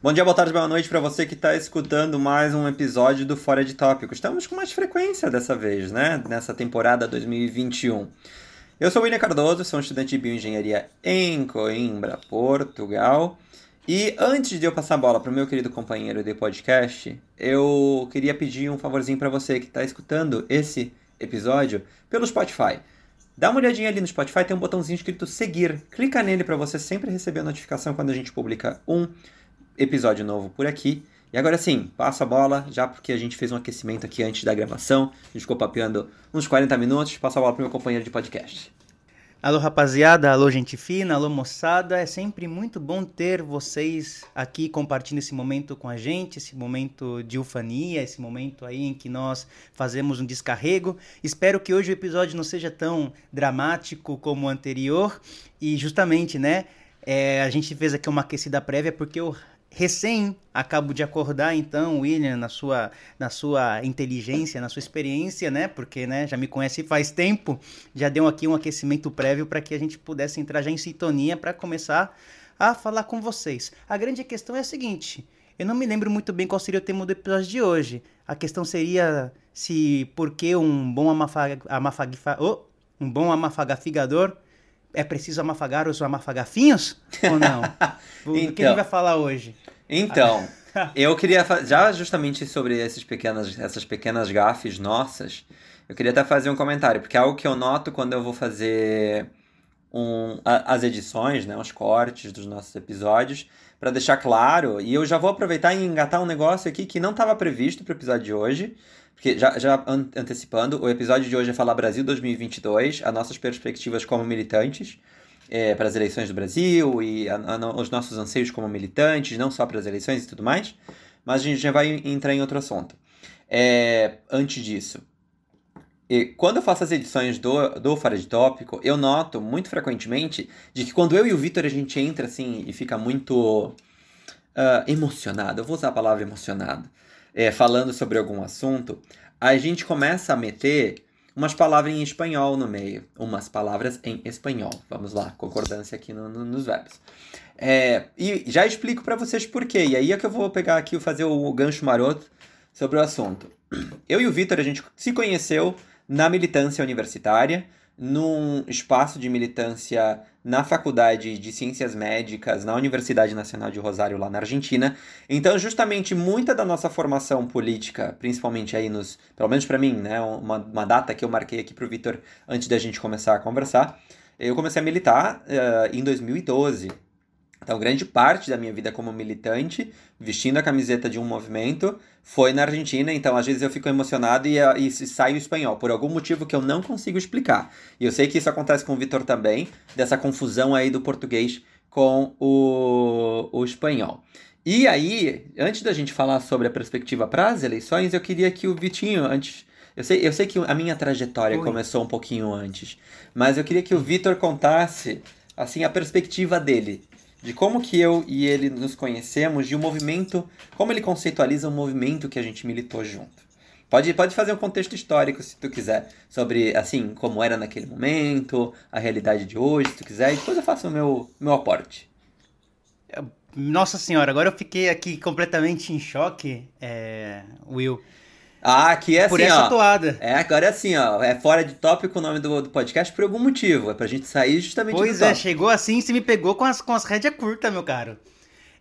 Bom dia, boa tarde, boa noite para você que está escutando mais um episódio do Fora de Tópico. Estamos com mais frequência dessa vez, né? Nessa temporada 2021. Eu sou o William Cardoso, sou um estudante de bioengenharia em Coimbra, Portugal. E antes de eu passar a bola para o meu querido companheiro de podcast, eu queria pedir um favorzinho para você que está escutando esse episódio pelo Spotify. Dá uma olhadinha ali no Spotify, tem um botãozinho escrito seguir. Clica nele para você sempre receber a notificação quando a gente publica um episódio novo por aqui. E agora sim, passo a bola, já porque a gente fez um aquecimento aqui antes da gravação, a gente ficou papeando uns 40 minutos, passo a bola pro meu companheiro de podcast. Alô rapaziada, alô gente fina, alô moçada, é sempre muito bom ter vocês aqui compartilhando esse momento com a gente, esse momento de ufania, esse momento aí em que nós fazemos um descarrego. Espero que hoje o episódio não seja tão dramático como o anterior e justamente, né, é, a gente fez aqui uma aquecida prévia porque eu recém acabo de acordar, então, William, na sua, na sua inteligência, na sua experiência, né? Porque né, já me conhece faz tempo, já deu aqui um aquecimento prévio para que a gente pudesse entrar já em sintonia para começar a falar com vocês. A grande questão é a seguinte: eu não me lembro muito bem qual seria o tema do episódio de hoje. A questão seria se por que um bom amafag, amafag, oh, um bom amafagafigador é preciso amafagar os amafagafinhos ou não? O então, que a gente vai falar hoje? Então, eu queria já justamente sobre esses pequenas, essas pequenas gafes nossas, eu queria até fazer um comentário, porque é algo que eu noto quando eu vou fazer um, a, as edições, né, os cortes dos nossos episódios, para deixar claro, e eu já vou aproveitar e engatar um negócio aqui que não estava previsto para o episódio de hoje, porque já, já antecipando, o episódio de hoje é falar Brasil 2022, as nossas perspectivas como militantes é, para as eleições do Brasil e a, a, os nossos anseios como militantes, não só para as eleições e tudo mais, mas a gente já vai entrar em outro assunto. É, antes disso, e quando eu faço as edições do, do Fora de Tópico, eu noto muito frequentemente de que quando eu e o Vitor a gente entra assim e fica muito uh, emocionado, eu vou usar a palavra emocionado, é, falando sobre algum assunto, a gente começa a meter umas palavras em espanhol no meio. Umas palavras em espanhol. Vamos lá, concordância aqui no, no, nos verbos. É, e já explico para vocês por quê. E aí é que eu vou pegar aqui e fazer o gancho maroto sobre o assunto. Eu e o Vitor, a gente se conheceu na militância universitária num espaço de militância na Faculdade de Ciências Médicas, na Universidade Nacional de Rosário, lá na Argentina. Então, justamente, muita da nossa formação política, principalmente aí nos, pelo menos para mim, né, uma, uma data que eu marquei aqui para o Vitor antes da gente começar a conversar, eu comecei a militar uh, em 2012. Então, grande parte da minha vida como militante, vestindo a camiseta de um movimento, foi na Argentina. Então, às vezes eu fico emocionado e, e saio espanhol, por algum motivo que eu não consigo explicar. E eu sei que isso acontece com o Vitor também, dessa confusão aí do português com o, o espanhol. E aí, antes da gente falar sobre a perspectiva para as eleições, eu queria que o Vitinho, antes. Eu sei, eu sei que a minha trajetória Oi. começou um pouquinho antes, mas eu queria que o Vitor contasse assim a perspectiva dele de como que eu e ele nos conhecemos, de um movimento, como ele conceitualiza um movimento que a gente militou junto. Pode, pode fazer um contexto histórico, se tu quiser, sobre, assim, como era naquele momento, a realidade de hoje, se tu quiser, e depois eu faço o meu, meu aporte. Nossa senhora, agora eu fiquei aqui completamente em choque, é, Will. Ah, aqui é por assim, essa ó. toada. É, agora é assim, ó. É fora de tópico o nome do, do podcast por algum motivo. É pra gente sair justamente pois do é, chegou assim e se me pegou com as, com as rédeas curtas, meu caro.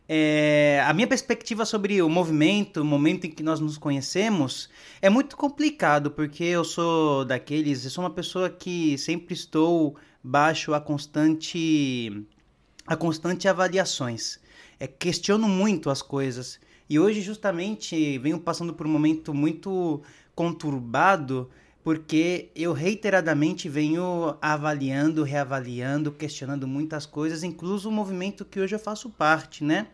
É, a minha perspectiva sobre o movimento, o momento em que nós nos conhecemos, é muito complicado, porque eu sou daqueles, eu sou uma pessoa que sempre estou baixo a constante a constante avaliações. É, questiono muito as coisas. E hoje, justamente, venho passando por um momento muito conturbado, porque eu reiteradamente venho avaliando, reavaliando, questionando muitas coisas, incluso o movimento que hoje eu faço parte, né?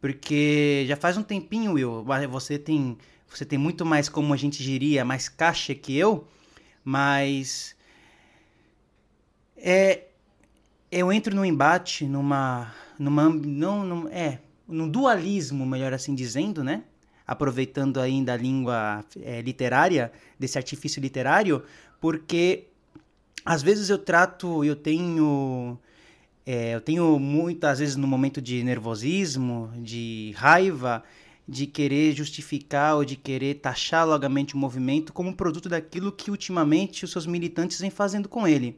Porque já faz um tempinho, Will, você tem, você tem muito mais, como a gente diria, mais caixa que eu, mas é, eu entro num embate, numa, numa, não, não é, num dualismo, melhor assim dizendo, né? Aproveitando ainda a língua é, literária, desse artifício literário, porque às vezes eu trato, eu tenho É, eu tenho muitas vezes no momento de nervosismo, de raiva, de querer justificar ou de querer taxar logamente o movimento como produto daquilo que ultimamente os seus militantes vêm fazendo com ele.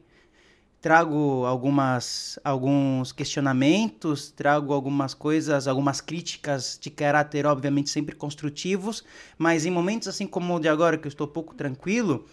Trago algumas, alguns questionamentos, trago algumas coisas, algumas críticas de caráter, obviamente, sempre construtivos, mas em momentos assim como o de agora, que eu estou pouco tranquilo,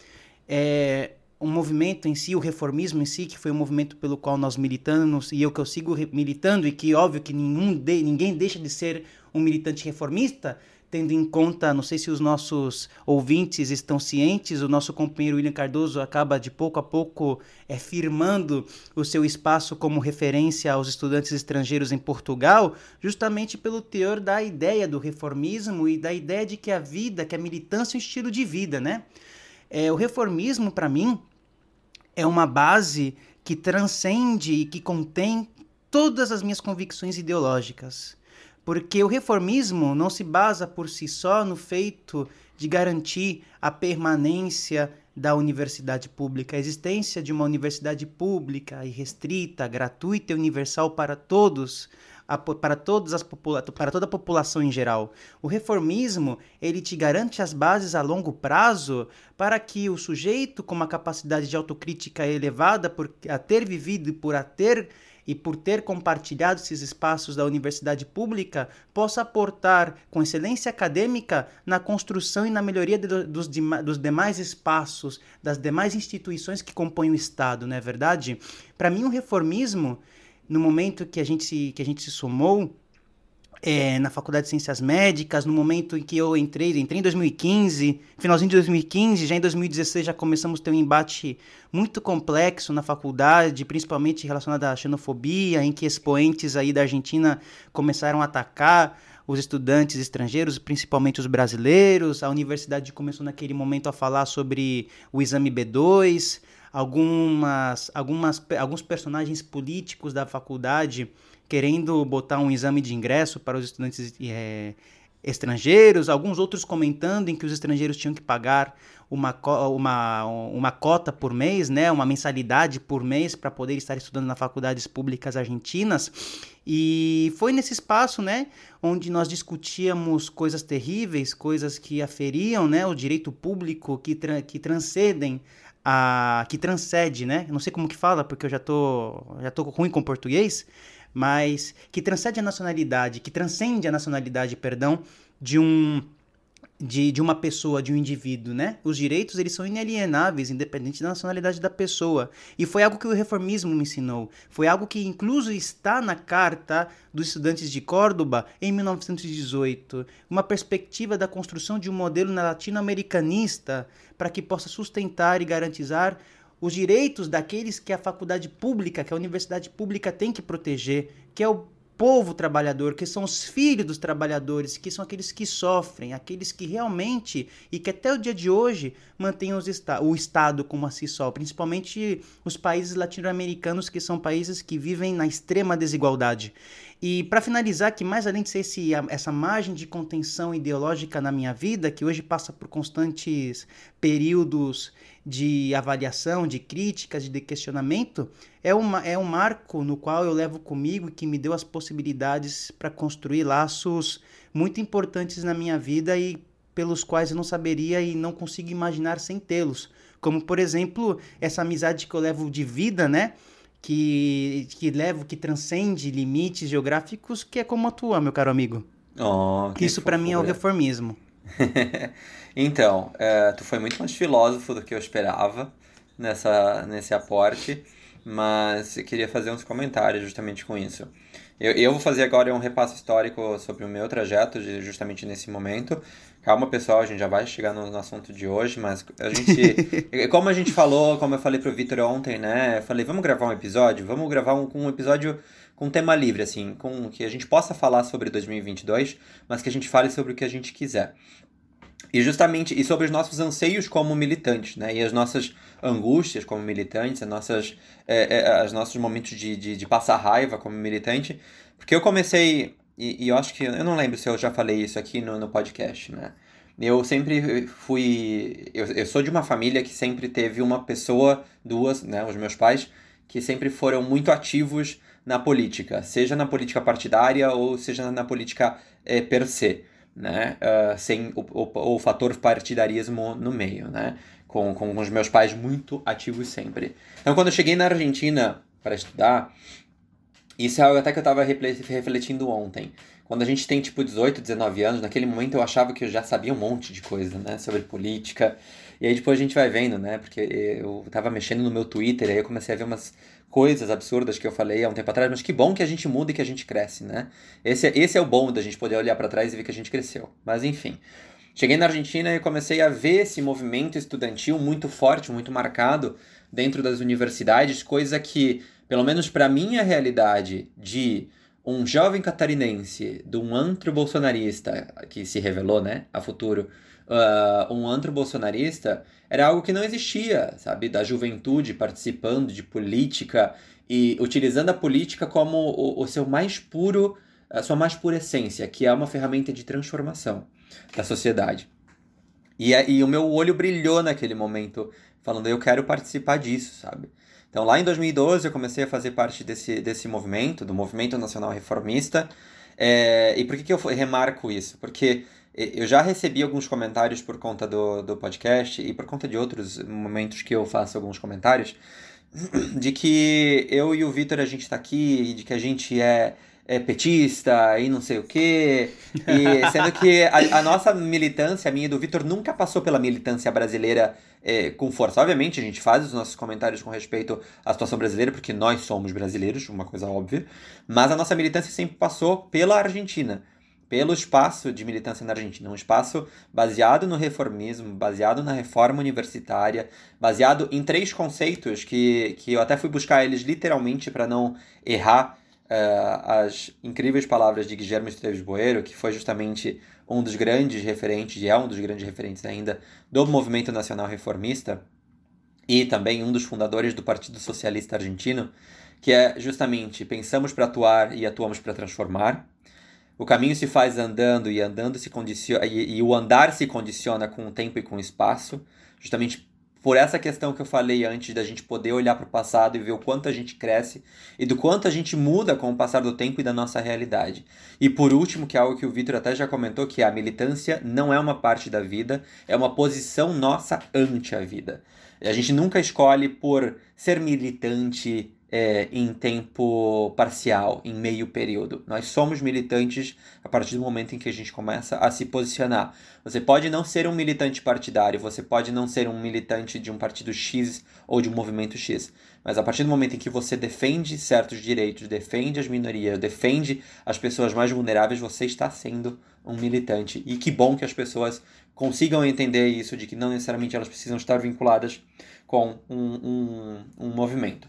é, um movimento em si, o reformismo em si, que foi um movimento pelo qual nós militamos e eu que eu sigo militando e que óbvio que nenhum de, ninguém deixa de ser um militante reformista, tendo em conta, não sei se os nossos ouvintes estão cientes, o nosso companheiro William Cardoso acaba de pouco a pouco é, firmando o seu espaço como referência aos estudantes estrangeiros em Portugal, justamente pelo teor da ideia do reformismo e da ideia de que a vida, que a militância é um estilo de vida, né? É, o reformismo, para mim, é uma base que transcende e que contém todas as minhas convicções ideológicas. Porque o reformismo não se basa por si só no feito de garantir a permanência da universidade pública, a existência de uma universidade pública e restrita, gratuita e universal para todos, para, todas as para toda a população em geral. O reformismo ele te garante as bases a longo prazo para que o sujeito com uma capacidade de autocrítica elevada por a ter vivido e por a ter e por ter compartilhado esses espaços da universidade pública, possa aportar com excelência acadêmica na construção e na melhoria de, dos, dos demais espaços, das demais instituições que compõem o Estado, não é verdade? Para mim, o reformismo no momento que a gente se, que a gente se somou é, na Faculdade de Ciências Médicas, no momento em que eu entrei, entrei em 2015, finalzinho de 2015, já em 2016 já começamos a ter um embate muito complexo na faculdade, principalmente relacionado à xenofobia, em que expoentes aí da Argentina começaram a atacar os estudantes estrangeiros, principalmente os brasileiros. A universidade começou naquele momento a falar sobre o exame B2, algumas, algumas, alguns personagens políticos da faculdade querendo botar um exame de ingresso para os estudantes é, estrangeiros, alguns outros comentando em que os estrangeiros tinham que pagar uma, uma, uma cota por mês, né, uma mensalidade por mês para poder estar estudando nas faculdades públicas argentinas. E foi nesse espaço, né, onde nós discutíamos coisas terríveis, coisas que aferiam, né, o direito público, que, tra que transcendem a que transcende, né? Não sei como que fala, porque eu já tô já tô ruim com português, mas que transcende a nacionalidade, que transcende a nacionalidade, perdão, de um de, de uma pessoa, de um indivíduo, né? Os direitos, eles são inalienáveis, independente da nacionalidade da pessoa. E foi algo que o reformismo me ensinou. Foi algo que incluso está na Carta dos Estudantes de Córdoba, em 1918. Uma perspectiva da construção de um modelo latino-americanista para que possa sustentar e garantizar os direitos daqueles que a faculdade pública, que a universidade pública tem que proteger, que é o povo trabalhador, que são os filhos dos trabalhadores, que são aqueles que sofrem, aqueles que realmente e que até o dia de hoje mantêm esta o Estado como assim só, principalmente os países latino-americanos, que são países que vivem na extrema desigualdade. E para finalizar, que mais além de ser esse, essa margem de contenção ideológica na minha vida, que hoje passa por constantes períodos de avaliação, de críticas, de questionamento, é, uma, é um marco no qual eu levo comigo e que me deu as possibilidades para construir laços muito importantes na minha vida e pelos quais eu não saberia e não consigo imaginar sem tê-los. Como, por exemplo, essa amizade que eu levo de vida, né? Que, que levo, que transcende limites geográficos, que é como a tua, meu caro amigo. Oh, Isso para mim é o reformismo. então, é, tu foi muito mais filósofo do que eu esperava nessa, nesse aporte, mas eu queria fazer uns comentários justamente com isso. Eu, eu vou fazer agora um repasso histórico sobre o meu trajeto, justamente nesse momento. Calma, pessoal, a gente já vai chegar no, no assunto de hoje, mas a gente. como a gente falou, como eu falei pro Vitor ontem, né? Eu falei, vamos gravar um episódio? Vamos gravar um, um episódio com tema livre, assim, com que a gente possa falar sobre 2022, mas que a gente fale sobre o que a gente quiser. E justamente, e sobre os nossos anseios como militantes, né? E as nossas angústias como militantes, as nossas, é, é, os nossos momentos de, de, de, passar raiva como militante. Porque eu comecei, e, e, eu acho que, eu não lembro se eu já falei isso aqui no, no podcast, né? Eu sempre fui, eu, eu sou de uma família que sempre teve uma pessoa, duas, né? Os meus pais, que sempre foram muito ativos na política, seja na política partidária ou seja na política é, per se, né? Uh, sem o, o, o, fator partidarismo no meio, né? Com, com os meus pais muito ativos sempre. Então, quando eu cheguei na Argentina para estudar, isso é algo até que eu estava refletindo ontem. Quando a gente tem tipo 18, 19 anos, naquele momento eu achava que eu já sabia um monte de coisa, né, sobre política. E aí depois a gente vai vendo, né, porque eu tava mexendo no meu Twitter, aí eu comecei a ver umas coisas absurdas que eu falei há um tempo atrás, mas que bom que a gente muda e que a gente cresce, né? Esse, é, esse é o bom da gente poder olhar para trás e ver que a gente cresceu. Mas enfim. Cheguei na Argentina e comecei a ver esse movimento estudantil muito forte, muito marcado dentro das universidades, coisa que, pelo menos para minha realidade de um jovem catarinense, de um antro bolsonarista, que se revelou, né, a futuro, uh, um antro bolsonarista, era algo que não existia, sabe? Da juventude participando de política e utilizando a política como o, o seu mais puro, a sua mais pura essência, que é uma ferramenta de transformação da sociedade. E, e o meu olho brilhou naquele momento, falando, eu quero participar disso, sabe? Então, lá em 2012, eu comecei a fazer parte desse, desse movimento, do Movimento Nacional Reformista. É, e por que, que eu remarco isso? Porque eu já recebi alguns comentários por conta do, do podcast e por conta de outros momentos que eu faço alguns comentários de que eu e o Vitor a gente está aqui, de que a gente é, é, petista e não sei o quê. E sendo que a, a nossa militância, a minha e do Vitor, nunca passou pela militância brasileira é, com força. Obviamente, a gente faz os nossos comentários com respeito à situação brasileira, porque nós somos brasileiros, uma coisa óbvia. Mas a nossa militância sempre passou pela Argentina pelo espaço de militância na Argentina, um espaço baseado no reformismo, baseado na reforma universitária, baseado em três conceitos que, que eu até fui buscar eles literalmente para não errar uh, as incríveis palavras de Guilherme Esteves Boeiro, que foi justamente um dos grandes referentes, e é um dos grandes referentes ainda, do movimento nacional reformista, e também um dos fundadores do Partido Socialista Argentino, que é justamente pensamos para atuar e atuamos para transformar. O caminho se faz andando e andando se condiciona e, e, o andar se condiciona com o tempo e com o espaço, justamente por essa questão que eu falei antes da gente poder olhar para o passado e ver o quanto a gente cresce e do quanto a gente muda com o passar do tempo e da nossa realidade. E por último, que é algo que o Vitor até já comentou, que a militância não é uma parte da vida, é uma posição nossa ante a vida. A gente nunca escolhe por ser militante, é, em tempo parcial, em meio período. Nós somos militantes a partir do momento em que a gente começa a se posicionar. Você pode não ser um militante partidário, você pode não ser um militante de um partido X ou de um movimento X, mas a partir do momento em que você defende certos direitos, defende as minorias, defende as pessoas mais vulneráveis, você está sendo um militante. E que bom que as pessoas consigam entender isso, de que não necessariamente elas precisam estar vinculadas com um, um, um movimento.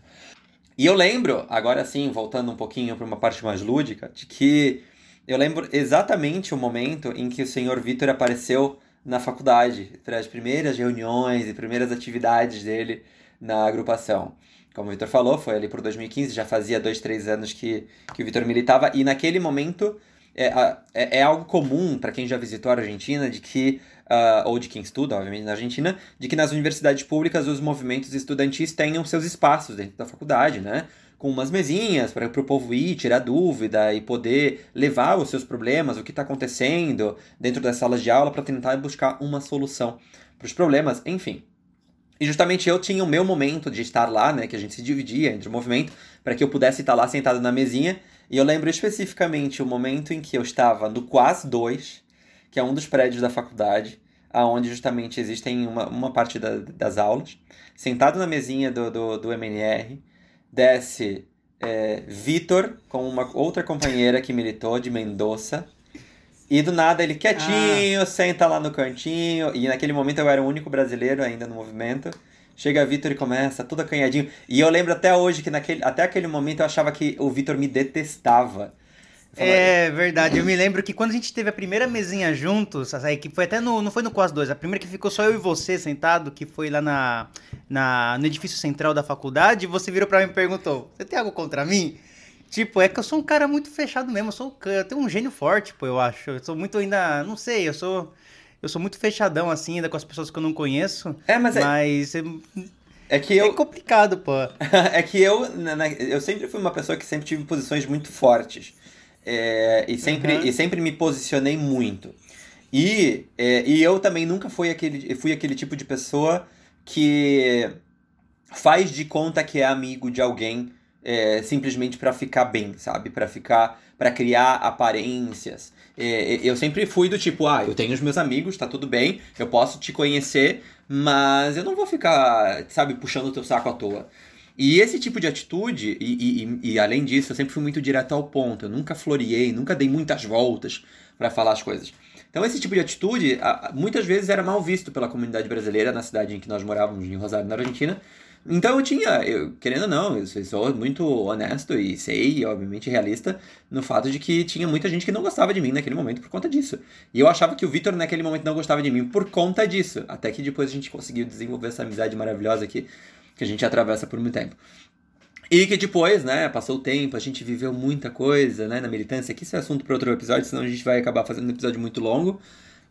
E eu lembro, agora sim, voltando um pouquinho para uma parte mais lúdica, de que eu lembro exatamente o momento em que o senhor Vitor apareceu na faculdade, para as primeiras reuniões e primeiras atividades dele na agrupação. Como o Vitor falou, foi ali por 2015, já fazia dois, três anos que, que o Vitor militava, e naquele momento é, é, é algo comum para quem já visitou a Argentina, de que uh, ou de quem estuda, obviamente, na Argentina, de que nas universidades públicas os movimentos estudantis tenham seus espaços dentro da faculdade, né? Com umas mesinhas para o povo ir, tirar dúvida e poder levar os seus problemas, o que está acontecendo dentro das salas de aula para tentar buscar uma solução para os problemas, enfim. E justamente eu tinha o meu momento de estar lá, né, que a gente se dividia entre o movimento, para que eu pudesse estar lá sentado na mesinha. E eu lembro especificamente o momento em que eu estava no Quas 2, que é um dos prédios da faculdade, aonde justamente existem uma, uma parte da, das aulas. Sentado na mesinha do, do, do MNR, desce é, Vitor com uma outra companheira que militou de Mendoza. E do nada ele quietinho, ah. senta lá no cantinho. E naquele momento eu era o único brasileiro ainda no movimento. Chega Vitor e começa tudo acanhadinho. E eu lembro até hoje que naquele, até aquele momento eu achava que o Vitor me detestava. É verdade, eu me lembro que quando a gente teve a primeira mesinha juntos, aí, que foi até no. Não foi no Quas 2, a primeira que ficou só eu e você sentado, que foi lá na, na, no edifício central da faculdade, você virou pra mim e perguntou: Você tem algo contra mim? Tipo, é que eu sou um cara muito fechado mesmo, eu, sou, eu tenho um gênio forte, pô, eu acho. Eu sou muito ainda. Não sei, eu sou. Eu sou muito fechadão, assim, ainda com as pessoas que eu não conheço. É, mas. É mas é... É que eu. É complicado, pô. é que eu, eu sempre fui uma pessoa que sempre tive posições muito fortes. É, e, sempre, uhum. e sempre me posicionei muito. E, é, e eu também nunca fui aquele, fui aquele tipo de pessoa que faz de conta que é amigo de alguém é, simplesmente para ficar bem, sabe? Para ficar, para criar aparências. É, eu sempre fui do tipo, ah, eu tenho os meus amigos, tá tudo bem, eu posso te conhecer, mas eu não vou ficar, sabe, puxando o teu saco à toa. E esse tipo de atitude, e, e, e, além disso, eu sempre fui muito direto ao ponto. Eu nunca floreei, nunca dei muitas voltas para falar as coisas. Então, esse tipo de atitude, muitas vezes era mal visto pela comunidade brasileira na cidade em que nós morávamos, em Rosário, na Argentina. Então, eu tinha, eu, querendo ou não, eu sou muito honesto e sei, obviamente, realista no fato de que tinha muita gente que não gostava de mim naquele momento por conta disso. E eu achava que o Vitor, naquele momento, não gostava de mim por conta disso. Até que depois a gente conseguiu desenvolver essa amizade maravilhosa aqui que a gente atravessa por muito tempo. E que depois, né, passou o tempo, a gente viveu muita coisa, né, na militância, que isso é assunto para outro episódio, senão a gente vai acabar fazendo um episódio muito longo,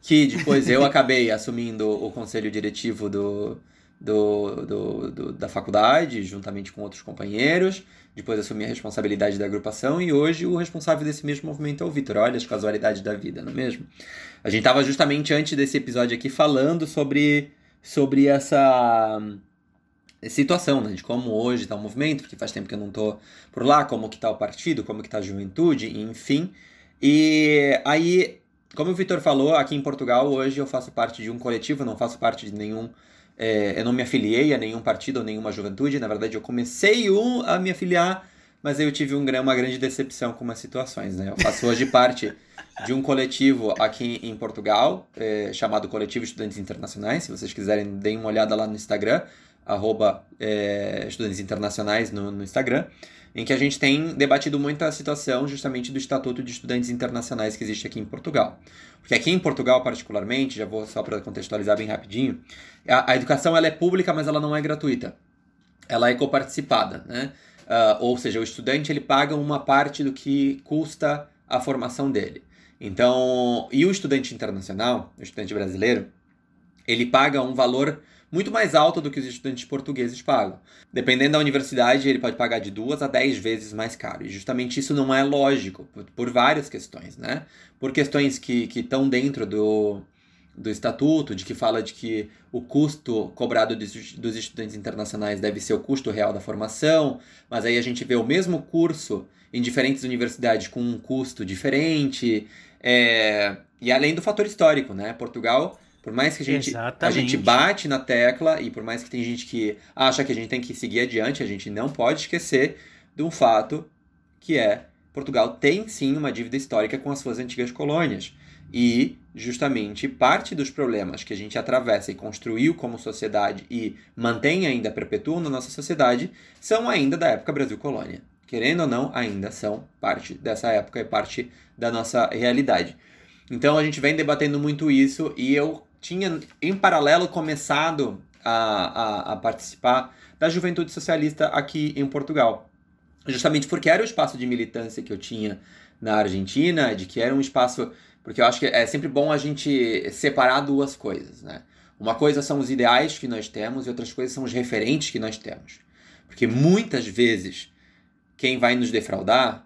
que depois eu acabei assumindo o conselho diretivo do, do, do, do, da faculdade, juntamente com outros companheiros, depois assumi a responsabilidade da agrupação e hoje o responsável desse mesmo movimento é o Vitor. Olha as casualidades da vida, não é mesmo? A gente estava justamente antes desse episódio aqui falando sobre, sobre essa situação, né, de como hoje está o movimento, porque faz tempo que eu não estou por lá, como que está o partido, como que está a juventude, enfim. E aí, como o Vitor falou, aqui em Portugal hoje eu faço parte de um coletivo, não faço parte de nenhum é, eu não me afiliei a nenhum partido ou nenhuma juventude, na verdade eu comecei um a me afiliar, mas eu tive um, uma grande decepção com umas situações, né? Eu faço hoje parte de um coletivo aqui em Portugal, é, chamado Coletivo Estudantes Internacionais, se vocês quiserem, deem uma olhada lá no Instagram, arroba é, estudantes internacionais no, no, Instagram, em que a gente tem debatido muito a situação justamente do Estatuto de Estudantes Internacionais que existe aqui em Portugal. Porque aqui em Portugal, particularmente, já vou só para contextualizar bem rapidinho, a, a, educação ela é pública, mas ela não é gratuita. Ela é coparticipada, né? Uh, ou seja, o estudante ele paga uma parte do que custa a formação dele. Então, e o estudante internacional, o estudante brasileiro, ele paga um valor muito mais alta do que os estudantes portugueses pagam. Dependendo da universidade, ele pode pagar de duas a dez vezes mais caro. E justamente isso não é lógico, por, por várias questões, né? Por questões que estão dentro do, do estatuto, de que fala de que o custo cobrado dos, dos estudantes internacionais deve ser o custo real da formação, mas aí a gente vê o mesmo curso em diferentes universidades com um custo diferente. É, e além do fator histórico, né? Portugal por mais que a gente, a gente bate na tecla e por mais que tem gente que acha que a gente tem que seguir adiante, a gente não pode esquecer de um fato que é Portugal tem sim uma dívida histórica com as suas antigas colônias. E justamente parte dos problemas que a gente atravessa e construiu como sociedade e mantém ainda perpetuam na nossa sociedade são ainda da época Brasil colônia. Querendo ou não, ainda são parte dessa época e parte da nossa realidade. Então a gente vem debatendo muito isso e eu tinha, em paralelo, começado a, a, a participar da juventude socialista aqui em Portugal. Justamente porque era o espaço de militância que eu tinha na Argentina, de que era um espaço. Porque eu acho que é sempre bom a gente separar duas coisas, né? Uma coisa são os ideais que nós temos e outras coisas são os referentes que nós temos. Porque muitas vezes quem vai nos defraudar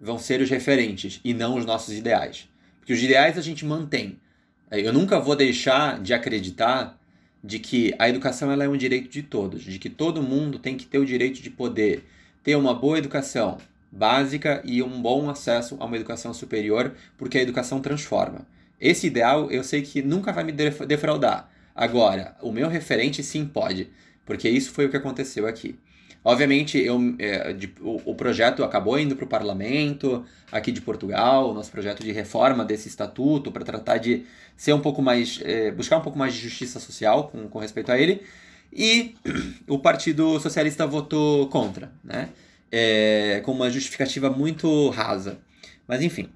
vão ser os referentes e não os nossos ideais. Porque os ideais a gente mantém, eu nunca vou deixar de acreditar de que a educação ela é um direito de todos, de que todo mundo tem que ter o direito de poder ter uma boa educação básica e um bom acesso a uma educação superior, porque a educação transforma. Esse ideal eu sei que nunca vai me defraudar. Agora, o meu referente sim pode, porque isso foi o que aconteceu aqui. Obviamente, eu, é, de, o, o, projeto acabou indo para o parlamento aqui de Portugal, o nosso projeto de reforma desse estatuto, para tratar de ser um pouco mais. É, buscar um pouco mais de justiça social com, com respeito a ele. E o Partido Socialista votou contra, né? É, com uma justificativa muito rasa. Mas enfim.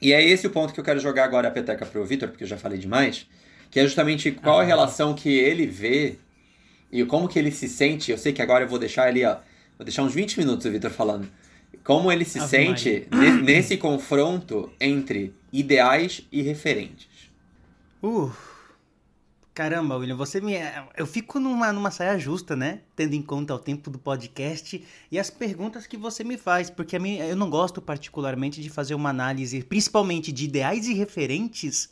E é esse o ponto que eu quero jogar agora a peteca para o Vitor, porque eu já falei demais, que é justamente qual a relação que ele vê e como que ele se sente, eu sei que agora eu vou deixar ele, ó, vou deixar uns 20 minutos o Vitor falando. Como ele se Ave sente nesse confronto entre ideais e referentes. Uh, Caramba, William, você me. Eu fico numa, numa saia justa, né? Tendo em conta o tempo do podcast e as perguntas que você me faz, porque a mim, eu não gosto particularmente de fazer uma análise, principalmente de ideais e referentes,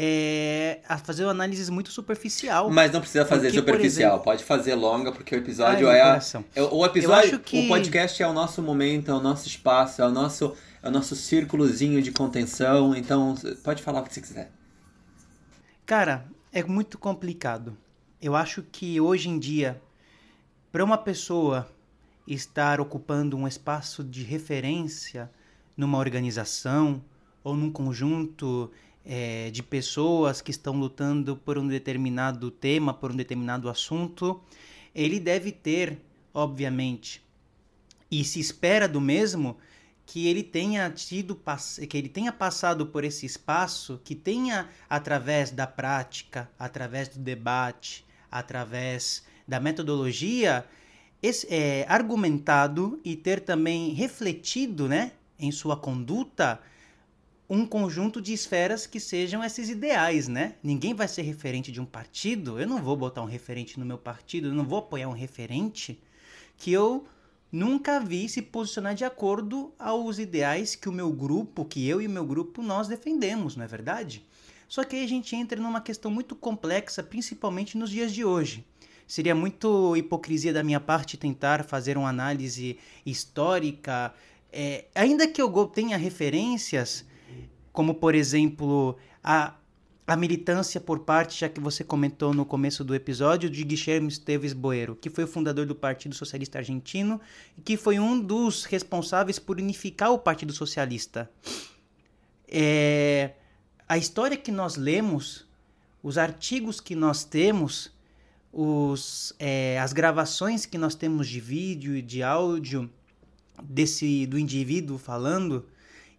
é, a fazer uma análise muito superficial. Mas não precisa fazer porque, superficial, exemplo... pode fazer longa, porque o episódio Ai, é, a, é. O episódio, que... o podcast é o nosso momento, é o nosso espaço, é o nosso, é o nosso círculozinho de contenção, então pode falar o que você quiser. Cara, é muito complicado. Eu acho que hoje em dia, para uma pessoa estar ocupando um espaço de referência numa organização ou num conjunto é, de pessoas que estão lutando por um determinado tema, por um determinado assunto, ele deve ter, obviamente, e se espera do mesmo, que ele tenha tido que ele tenha passado por esse espaço, que tenha através da prática, através do debate, através da metodologia, esse, é, argumentado e ter também refletido, né, em sua conduta um conjunto de esferas que sejam esses ideais, né? Ninguém vai ser referente de um partido. Eu não vou botar um referente no meu partido, eu não vou apoiar um referente que eu nunca vi se posicionar de acordo aos ideais que o meu grupo, que eu e o meu grupo nós defendemos, não é verdade? Só que aí a gente entra numa questão muito complexa, principalmente nos dias de hoje. Seria muito hipocrisia da minha parte tentar fazer uma análise histórica, é, ainda que eu tenha referências, como por exemplo a a militância por parte, já que você comentou no começo do episódio, de Guilherme Esteves Boero, que foi o fundador do Partido Socialista Argentino e que foi um dos responsáveis por unificar o Partido Socialista. É, a história que nós lemos, os artigos que nós temos, os, é, as gravações que nós temos de vídeo e de áudio desse do indivíduo falando,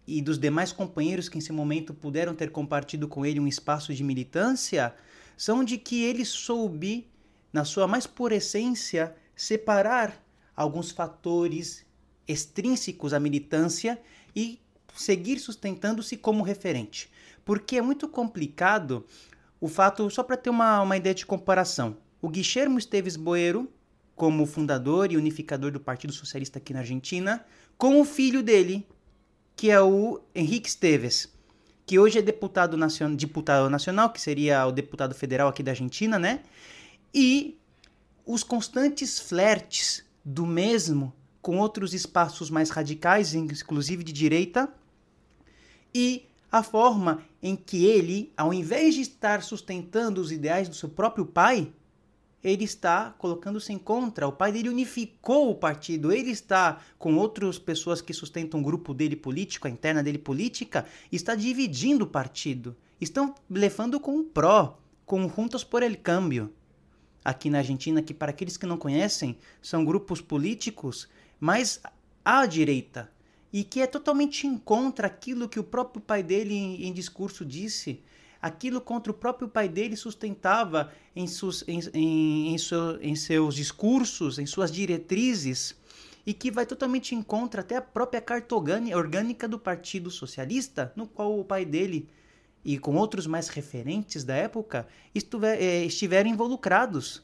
e dos demais companheiros que nesse momento puderam ter compartido com ele um espaço de militância, são de que ele soube, na sua mais pura essência, separar alguns fatores extrínsecos à militância e seguir sustentando-se como referente. Porque é muito complicado o fato, só para ter uma, uma ideia de comparação, o Guilherme Esteves Boero, como fundador e unificador do Partido Socialista aqui na Argentina, com o filho dele, que é o Henrique Esteves, que hoje é deputado, nacion... deputado nacional, que seria o deputado federal aqui da Argentina, né? E os constantes flertes do mesmo com outros espaços mais radicais, inclusive de direita, e a forma em que ele, ao invés de estar sustentando os ideais do seu próprio pai, ele está colocando-se em contra. O pai dele unificou o partido. Ele está com outras pessoas que sustentam o grupo dele político, a interna dele política, está dividindo o partido. Estão levando com o pró, com Juntos por el Cambio. Aqui na Argentina, que para aqueles que não conhecem, são grupos políticos mais à direita e que é totalmente em contra aquilo que o próprio pai dele em, em discurso disse aquilo contra o próprio pai dele sustentava em, seus, em, em, em, seu, em seus discursos, em suas diretrizes, e que vai totalmente em contra até a própria carta orgânica do Partido Socialista, no qual o pai dele e com outros mais referentes da época estiver, eh, estiveram involucrados.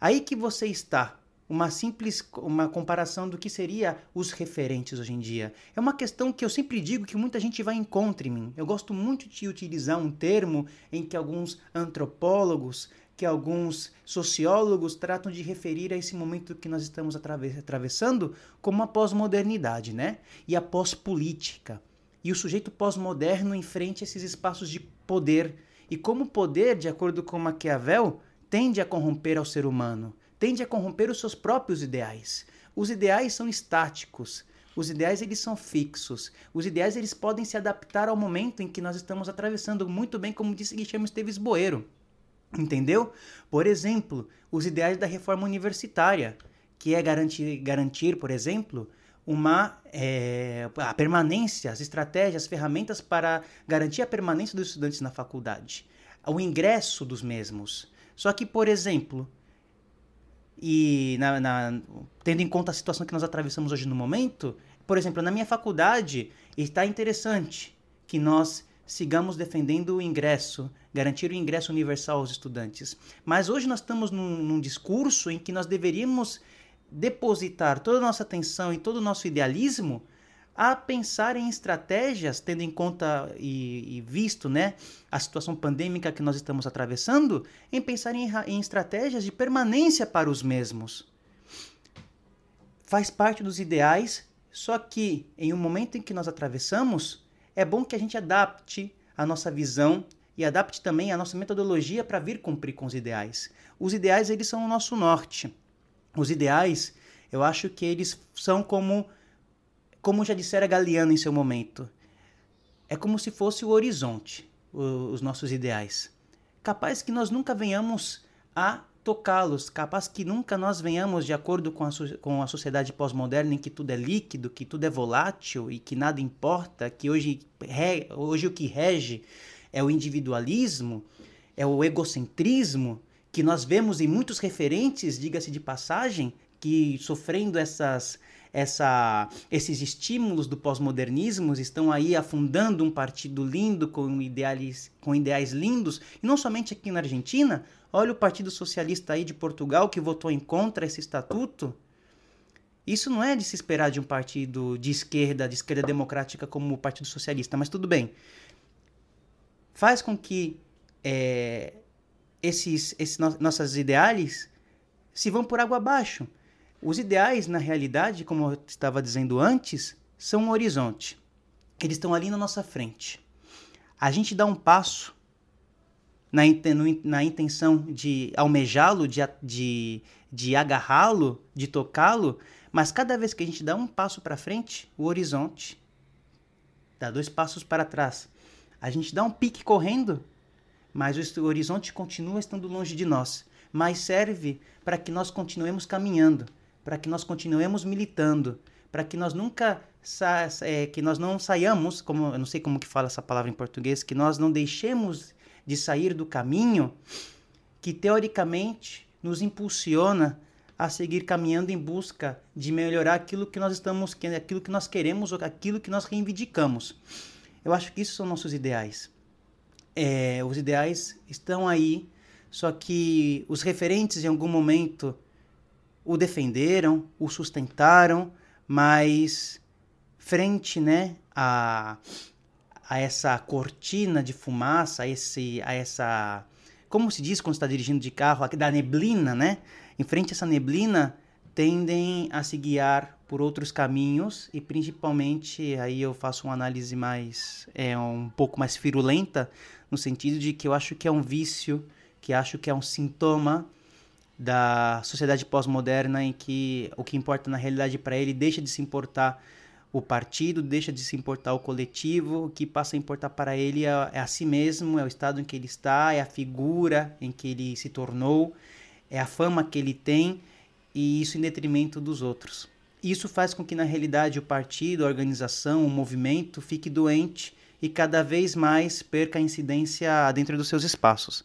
Aí que você está uma simples uma comparação do que seria os referentes hoje em dia. É uma questão que eu sempre digo que muita gente vai em contra em mim. Eu gosto muito de utilizar um termo em que alguns antropólogos, que alguns sociólogos tratam de referir a esse momento que nós estamos atravessando como a pós-modernidade, né? E a pós-política. E o sujeito pós-moderno enfrente esses espaços de poder. E como o poder, de acordo com Maquiavel, tende a corromper ao ser humano tende a corromper os seus próprios ideais. Os ideais são estáticos, os ideais eles são fixos. Os ideais eles podem se adaptar ao momento em que nós estamos atravessando, muito bem como disse Guilherme Esteves Boeiro. Entendeu? Por exemplo, os ideais da reforma universitária, que é garantir, garantir por exemplo, uma é, a permanência, as estratégias, as ferramentas para garantir a permanência dos estudantes na faculdade, o ingresso dos mesmos. Só que, por exemplo, e na, na, tendo em conta a situação que nós atravessamos hoje no momento, por exemplo, na minha faculdade está interessante que nós sigamos defendendo o ingresso, garantir o ingresso universal aos estudantes. Mas hoje nós estamos num, num discurso em que nós deveríamos depositar toda a nossa atenção e todo o nosso idealismo a pensar em estratégias, tendo em conta e, e, visto né, a situação pandêmica que nós estamos atravessando, em pensar em, em estratégias de permanência para os mesmos. Faz parte dos ideais, só que em um momento em que nós atravessamos, é bom que a gente adapte a nossa visão e adapte também a nossa metodologia para vir cumprir com os ideais. Os ideais, eles são o nosso norte. Os ideais, eu acho que eles são como como já dissera Galeano em seu momento, é como se fosse o horizonte, os nossos ideais. Capaz que nós nunca venhamos a tocá-los, capaz que nunca nós venhamos de acordo com a, com a sociedade pós-moderna em que tudo é líquido, que tudo é volátil e que nada importa, que hoje, re, hoje o que rege é o individualismo, é o egocentrismo, que nós vemos em muitos referentes, diga-se de passagem, que sofrendo essas essa, esses estímulos do pós-modernismo estão aí afundando um partido lindo com ideais, com ideais lindos, e não somente aqui na Argentina. Olha o Partido Socialista aí de Portugal que votou em contra esse estatuto. Isso não é de se esperar de um partido de esquerda, de esquerda democrática como o Partido Socialista, mas tudo bem. Faz com que é, esses, esses no, nossas ideais se vão por água abaixo. Os ideais, na realidade, como eu estava dizendo antes, são um horizonte. Eles estão ali na nossa frente. A gente dá um passo na, na intenção de almejá-lo, de, de, de agarrá-lo, de tocá-lo, mas cada vez que a gente dá um passo para frente, o horizonte dá dois passos para trás. A gente dá um pique correndo, mas o horizonte continua estando longe de nós, mas serve para que nós continuemos caminhando para que nós continuemos militando, para que nós nunca é, que nós não saiamos, como eu não sei como que fala essa palavra em português, que nós não deixemos de sair do caminho que teoricamente nos impulsiona a seguir caminhando em busca de melhorar aquilo que nós estamos, aquilo que nós queremos, aquilo que nós reivindicamos. Eu acho que isso são nossos ideais. É, os ideais estão aí, só que os referentes em algum momento o defenderam, o sustentaram, mas frente, né, a, a essa cortina de fumaça, a, esse, a essa, como se diz quando está dirigindo de carro, da neblina, né? Em frente a essa neblina, tendem a se guiar por outros caminhos e principalmente aí eu faço uma análise mais é um pouco mais firulenta no sentido de que eu acho que é um vício, que acho que é um sintoma da sociedade pós-moderna em que o que importa na realidade para ele deixa de se importar o partido, deixa de se importar o coletivo, o que passa a importar para ele é, é a si mesmo, é o estado em que ele está, é a figura em que ele se tornou, é a fama que ele tem e isso em detrimento dos outros. Isso faz com que na realidade o partido, a organização, o movimento fique doente e cada vez mais perca a incidência dentro dos seus espaços.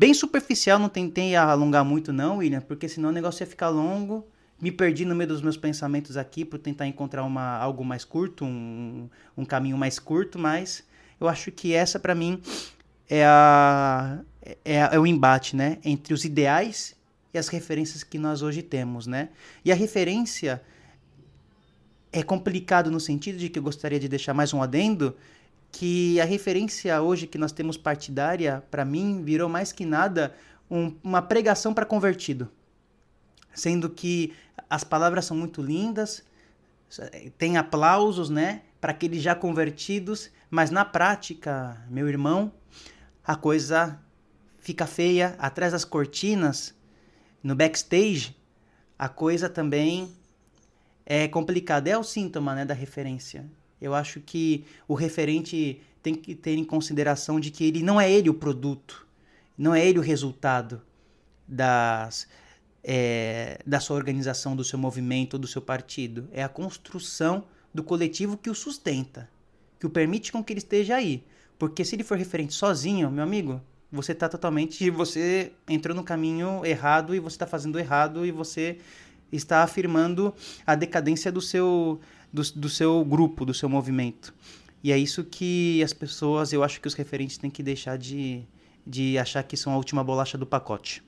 Bem superficial, não tentei alongar muito não, William, porque senão o negócio ia ficar longo. Me perdi no meio dos meus pensamentos aqui por tentar encontrar uma, algo mais curto, um, um caminho mais curto, mas eu acho que essa para mim é, a, é, é o embate, né, entre os ideais e as referências que nós hoje temos, né? E a referência é complicado no sentido de que eu gostaria de deixar mais um adendo, que a referência hoje que nós temos partidária, para mim, virou mais que nada um, uma pregação para convertido. Sendo que as palavras são muito lindas, tem aplausos, né, para aqueles já convertidos, mas na prática, meu irmão, a coisa fica feia atrás das cortinas, no backstage, a coisa também é complicada. É o síntoma, né, da referência. Eu acho que o referente tem que ter em consideração de que ele não é ele o produto, não é ele o resultado das, é, da sua organização, do seu movimento, do seu partido. É a construção do coletivo que o sustenta, que o permite com que ele esteja aí. Porque se ele for referente sozinho, meu amigo, você está totalmente. Você entrou no caminho errado e você está fazendo errado e você está afirmando a decadência do seu do, do seu grupo, do seu movimento. E é isso que as pessoas, eu acho que os referentes têm que deixar de, de achar que são a última bolacha do pacote.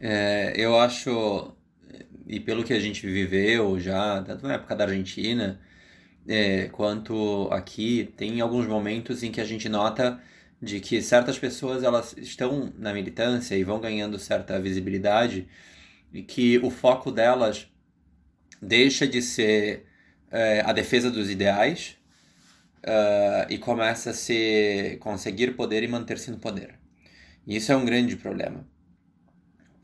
É, eu acho, e pelo que a gente viveu já, tanto na época da Argentina, é, quanto aqui, tem alguns momentos em que a gente nota de que certas pessoas elas estão na militância e vão ganhando certa visibilidade e que o foco delas deixa de ser é, a defesa dos ideais uh, e começa a ser conseguir poder e manter-se no poder. E isso é um grande problema,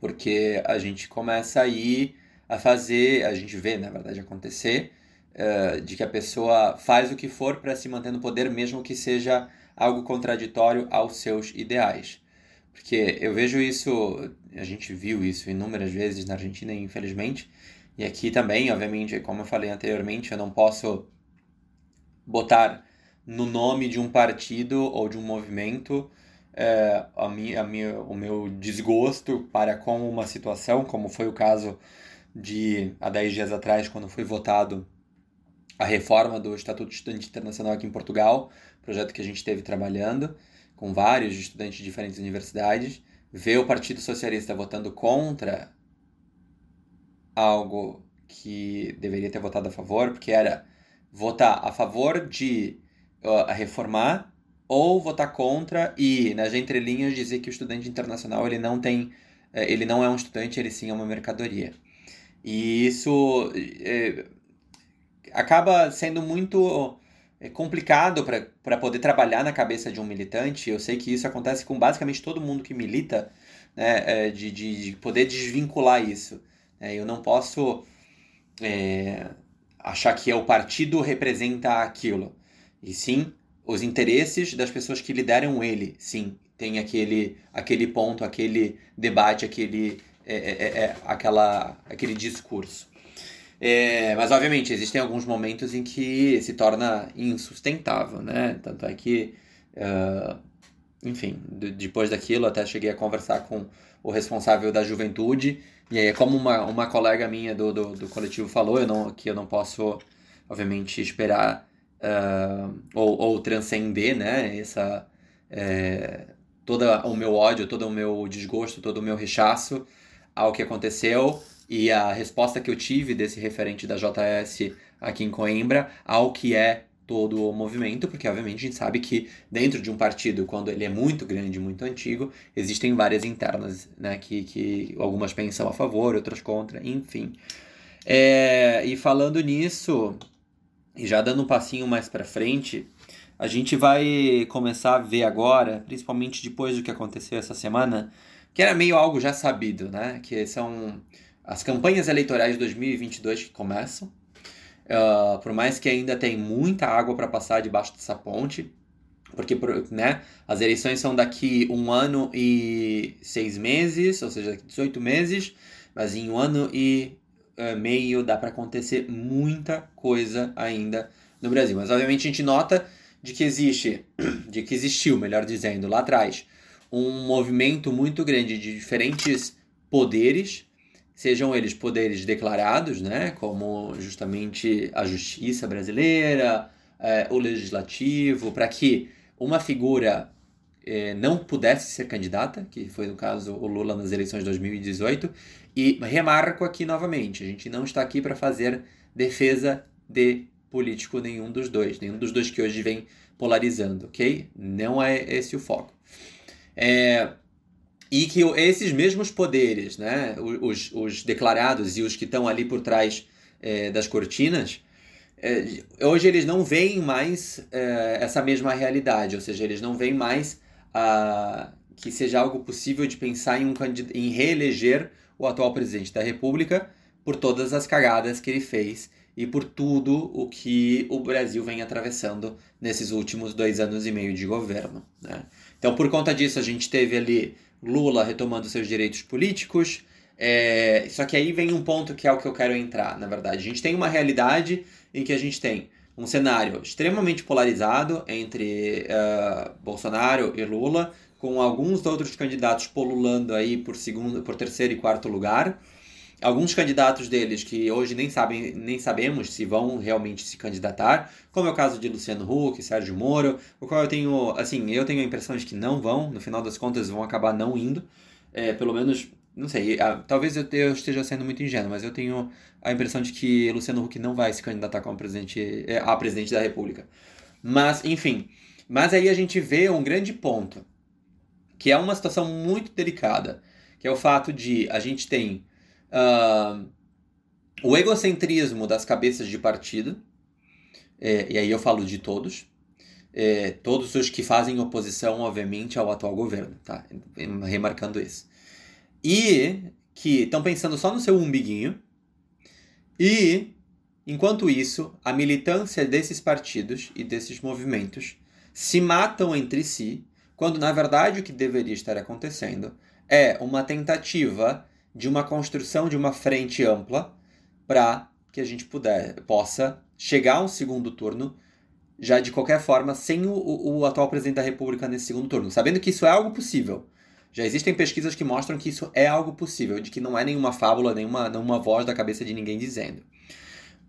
porque a gente começa aí a fazer, a gente vê, na verdade, acontecer, uh, de que a pessoa faz o que for para se manter no poder, mesmo que seja algo contraditório aos seus ideais. Porque eu vejo isso, a gente viu isso inúmeras vezes na Argentina, infelizmente, e aqui também, obviamente, como eu falei anteriormente, eu não posso botar no nome de um partido ou de um movimento é, a minha, a minha, o meu desgosto para com uma situação, como foi o caso de há 10 dias atrás, quando foi votado a reforma do Estatuto Estudante Internacional aqui em Portugal, projeto que a gente esteve trabalhando com vários estudantes de diferentes universidades, ver o Partido Socialista votando contra algo que deveria ter votado a favor, porque era votar a favor de uh, reformar ou votar contra e nas entrelinhas dizer que o estudante internacional ele não tem eh, ele não é um estudante ele sim é uma mercadoria e isso é, acaba sendo muito é complicado para poder trabalhar na cabeça de um militante. Eu sei que isso acontece com basicamente todo mundo que milita, né, de, de, de poder desvincular isso. É, eu não posso é, achar que é o partido representa aquilo. E sim, os interesses das pessoas que lideram ele, sim, tem aquele, aquele ponto, aquele debate, aquele, é, é, é, é aquela, aquele discurso. Mas, obviamente, existem alguns momentos em que se torna insustentável, né? Tanto é que, uh, enfim, depois daquilo até cheguei a conversar com o responsável da juventude, e aí, como uma, uma colega minha do, do, do coletivo falou, eu não, que eu não posso, obviamente, esperar uh, ou, ou transcender, né? Essa, é, todo o meu ódio, todo o meu desgosto, todo o meu rechaço ao que aconteceu e a resposta que eu tive desse referente da JS aqui em Coimbra ao que é todo o movimento, porque obviamente a gente sabe que dentro de um partido, quando ele é muito grande, muito antigo, existem várias internas, né, que, que algumas pensam a favor, outras contra, enfim. É, e falando nisso, e já dando um passinho mais para frente, a gente vai começar a ver agora, principalmente depois do que aconteceu essa semana, que era meio algo já sabido, né, que são as campanhas eleitorais de 2022 que começam. Uh, por mais que ainda tem muita água para passar debaixo dessa ponte, porque né, as eleições são daqui um ano e seis meses, ou seja, 18 meses, mas em um ano e uh, meio dá para acontecer muita coisa ainda no Brasil. Mas obviamente a gente nota de que existe, de que existiu, melhor dizendo, lá atrás, um movimento muito grande de diferentes poderes sejam eles poderes declarados, né, como justamente a justiça brasileira, é, o legislativo, para que uma figura é, não pudesse ser candidata, que foi no caso o Lula nas eleições de 2018, e remarco aqui novamente, a gente não está aqui para fazer defesa de político nenhum dos dois, nenhum dos dois que hoje vem polarizando, ok? Não é esse o foco. É, e que esses mesmos poderes, né, os, os declarados e os que estão ali por trás é, das cortinas, é, hoje eles não veem mais é, essa mesma realidade, ou seja, eles não veem mais a, que seja algo possível de pensar em, um, em reeleger o atual presidente da República por todas as cagadas que ele fez e por tudo o que o Brasil vem atravessando nesses últimos dois anos e meio de governo. Né? Então, por conta disso, a gente teve ali Lula retomando seus direitos políticos. É, só que aí vem um ponto que é o que eu quero entrar, na verdade. A gente tem uma realidade em que a gente tem um cenário extremamente polarizado entre uh, Bolsonaro e Lula, com alguns outros candidatos polulando aí por segundo, por terceiro e quarto lugar. Alguns candidatos deles que hoje nem, sabem, nem sabemos se vão realmente se candidatar, como é o caso de Luciano Huck, Sérgio Moro, o qual eu tenho, assim, eu tenho a impressão de que não vão, no final das contas vão acabar não indo, é, pelo menos, não sei, talvez eu, eu, esteja sendo muito ingênuo, mas eu tenho a impressão de que Luciano Huck não vai se candidatar como presidente, é, a presidente da República. Mas, enfim, mas aí a gente vê um grande ponto, que é uma situação muito delicada, que é o fato de a gente tem uh, o egocentrismo das cabeças de partido, é, e aí eu falo de todos, é, todos os que fazem oposição, obviamente, ao atual governo, tá? Remarcando isso. E que estão pensando só no seu umbiguinho, e, enquanto isso, a militância desses partidos e desses movimentos se matam entre si, quando na verdade o que deveria estar acontecendo é uma tentativa de uma construção de uma frente ampla para que a gente puder, possa chegar a um segundo turno já de qualquer forma sem o, o, atual presidente da República nesse segundo turno, sabendo que isso é algo possível. Já existem pesquisas que mostram que isso é algo possível, de que não é nenhuma fábula, nenhuma, nenhuma voz da cabeça de ninguém dizendo.